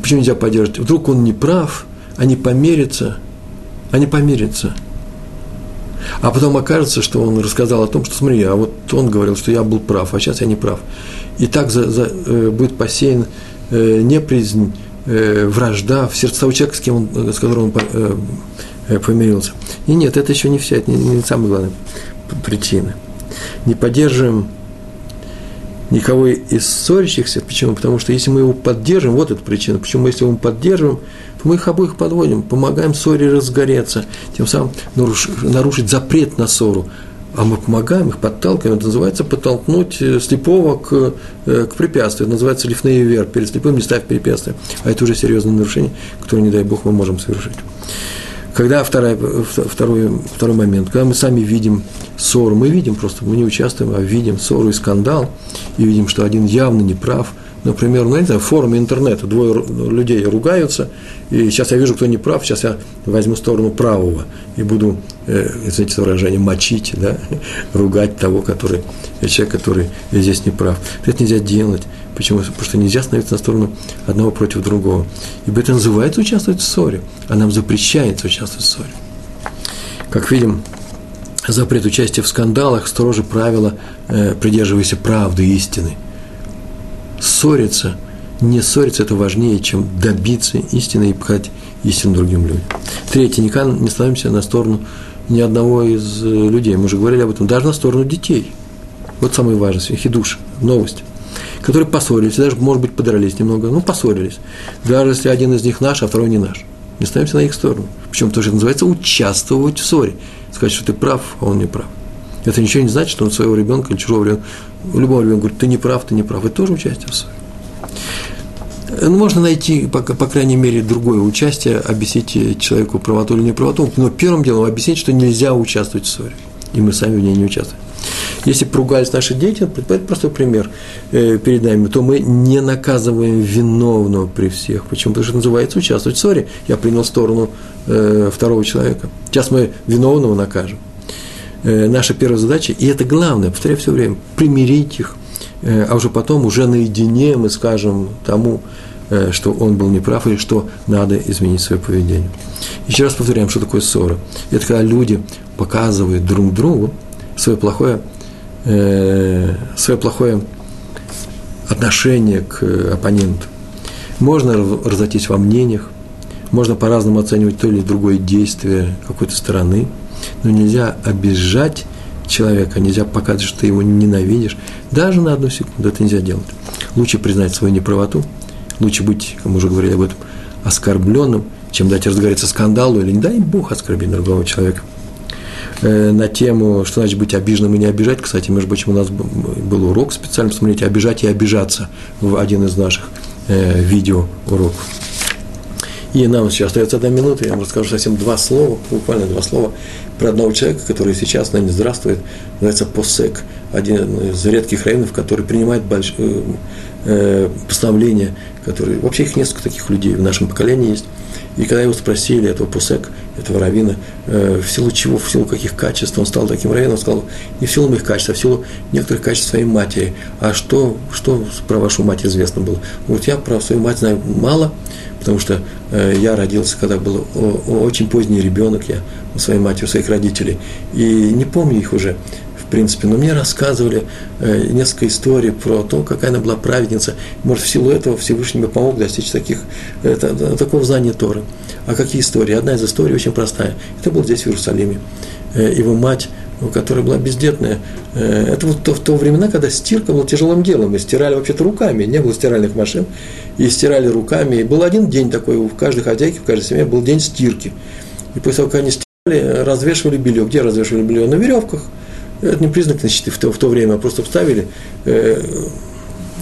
[SPEAKER 1] почему нельзя поддерживать, вдруг он не прав, они померятся, они померятся. А потом окажется, что он рассказал о том, что смотри, а вот он говорил, что я был прав, а сейчас я не прав. И так за, за, э, будет посеян э, неприязнь, э, вражда в сердце того человека, с, кем он, с которым он э, э, помирился. И нет, это еще не вся, это не, не самая главная причина. Не поддерживаем никого из ссорящихся. Почему? Потому что если мы его поддержим, вот эта причина, почему если мы поддерживаем, то мы их обоих подводим, помогаем ссоре разгореться, тем самым нарушить запрет на ссору. А мы помогаем их, подталкиваем. Это называется подтолкнуть э, слепого к, э, к препятствию. Это называется лифней вверх. Перед слепым не ставь препятствия. А это уже серьезное нарушение, которое, не дай Бог, мы можем совершить. Когда второй, второй, второй момент, когда мы сами видим ссору, мы видим просто, мы не участвуем, а видим ссору и скандал, и видим, что один явно не прав. Например, знаю, в форуме интернета двое людей ругаются, и сейчас я вижу, кто не прав, сейчас я возьму сторону правого и буду, э, извините за выражение, мочить, да, [laughs] ругать того, который, человек, который здесь не прав. Это нельзя делать. Почему? Потому что нельзя становиться на сторону одного против другого. Ибо это называется участвовать в ссоре, а нам запрещается участвовать в ссоре. Как видим, запрет участия в скандалах строже правила, э, придерживайся правды, истины. Ссориться, не ссориться – это важнее, чем добиться истины и пхать истину другим людям. Третье, никогда не становимся на сторону ни одного из э, людей. Мы уже говорили об этом, даже на сторону детей. Вот самое важное, хидуш, новость которые поссорились, даже, может быть, подрались немного, ну, поссорились. Даже если один из них наш, а второй не наш. Не ставимся на их сторону. Причем тоже это называется участвовать в ссоре. Сказать, что ты прав, а он не прав. Это ничего не значит, что он своего ребенка чужого ребенка, любого ребенка говорит, ты не прав, ты не прав. Это тоже участие в ссоре. Ну, можно найти, по, по крайней мере, другое участие, объяснить человеку правоту или неправоту, но первым делом объяснить, что нельзя участвовать в ссоре. И мы сами в ней не участвуем. Если поругались наши дети, это простой пример э, перед нами, то мы не наказываем виновного при всех. Почему? Потому что называется участвовать в ссоре. Я принял сторону э, второго человека. Сейчас мы виновного накажем. Э, наша первая задача, и это главное, повторяю все время, примирить их, э, а уже потом, уже наедине мы скажем тому, э, что он был неправ или что надо изменить свое поведение. Еще раз повторяем, что такое ссора. Это когда люди показывают друг другу свое плохое свое плохое отношение к оппоненту. Можно разойтись во мнениях, можно по-разному оценивать то или другое действие какой-то стороны, но нельзя обижать человека, нельзя показывать, что ты его ненавидишь, даже на одну секунду это нельзя делать. Лучше признать свою неправоту, лучше быть, как мы уже говорили об этом, оскорбленным, чем дать разгореться скандалу или, не дай Бог, оскорбить другого человека. э, на тему, что значит быть обиженным и не обижать. Кстати, между прочим, у нас был урок специально, посмотрите, обижать и обижаться в один из наших э, видео уроков. И нам сейчас остается одна минута, я вам расскажу совсем два слова, буквально два слова, про одного человека, который сейчас, наверное, здравствует, называется Посек, один из редких районов, который принимает больш... э, э постановления, которые... Вообще их несколько таких людей в нашем поколении есть. И когда его спросили, этого Пусек, этого равина, э, в силу чего, в силу каких качеств он стал таким раввином, он сказал, не в силу моих качеств, а в силу некоторых качеств своей матери. А что, что про вашу мать известно было? Вот я про свою мать знаю мало, потому что э, я родился, когда был очень поздний ребенок, я у своей матери, у своих родителей, и не помню их уже, в принципе, но мне рассказывали э, несколько историй про то, какая она была праведница. Может, в силу этого Всевышний мне помог достичь таких, это, такого знания Торы. А какие истории? Одна из историй очень простая. Это было здесь, в Иерусалиме. Э, его мать которая была бездетная. Э, это вот то, в то времена, когда стирка была тяжелым делом, и стирали вообще-то руками, не было стиральных машин, и стирали руками. И был один день такой, у каждой хозяйки, в каждой семье был день стирки. И после того, как они стирали, развешивали белье. Где развешивали белье? На веревках. Это не признак нищеты в то, в то время, а просто вставили э,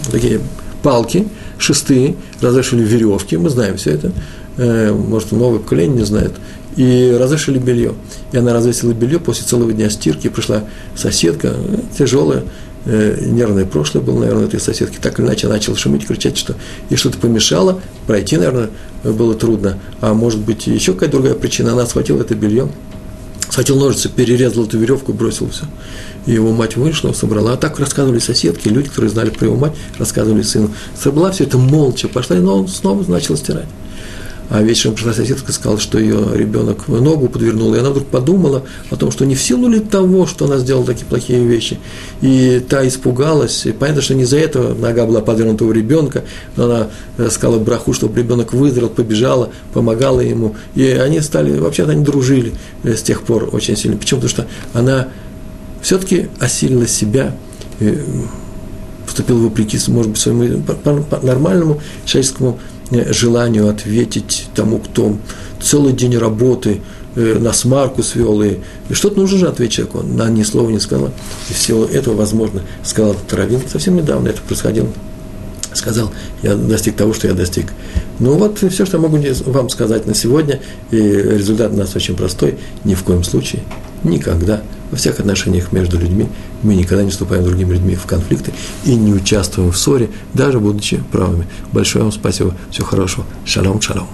[SPEAKER 1] такие палки, шесты, развешивали веревки, мы знаем все это, э, может, новое поколение не знает, и развешивали белье. И она развесила белье после целого дня стирки, пришла соседка, тяжелая, э, нервное прошлое было, наверное, этой соседки, так или иначе начала шуметь, кричать, что ей что-то помешало, пройти, наверное, было трудно, а может быть, еще какая-то другая причина, она схватила это белье, схватил ножницы, перерезал эту веревку, бросил все. И его мать вышла, собрала. А так рассказывали соседки, люди, которые знали про его мать, рассказывали сыну. Собрала все это молча, пошла, но он снова начал стирать. А вечером пришла соседка сказала, что ее ребенок ногу подвернул, и она вдруг подумала о том, что не в силу ли того, что она сделала такие плохие вещи. И та испугалась, и понятно, что не из-за этого нога была подвернута у ребенка, но она э, сказала браху, чтобы ребенок выздоровел, побежала, помогала ему. И они стали, вообще-то они дружили э, с тех пор очень сильно. Почему? Потому что она все-таки осилила себя, э, поступила вопреки, может быть, своему нормальному человеческому желанию ответить тому, кто целый день работы э, на смарку свел, и, и что-то нужно же ответить человеку. Она ни слова не сказала. И всего этого, возможно, сказал Травин. Совсем недавно это происходило. Сказал, я достиг того, что я достиг. Ну вот все, что я могу вам сказать на сегодня. И результат у нас очень простой. Ни в коем случае, никогда во всех отношениях между людьми мы никогда не вступаем с другими людьми в конфликты и не участвуем в ссоре, даже будучи правыми. Большое вам спасибо. Всего хорошего. Шалом, шалом.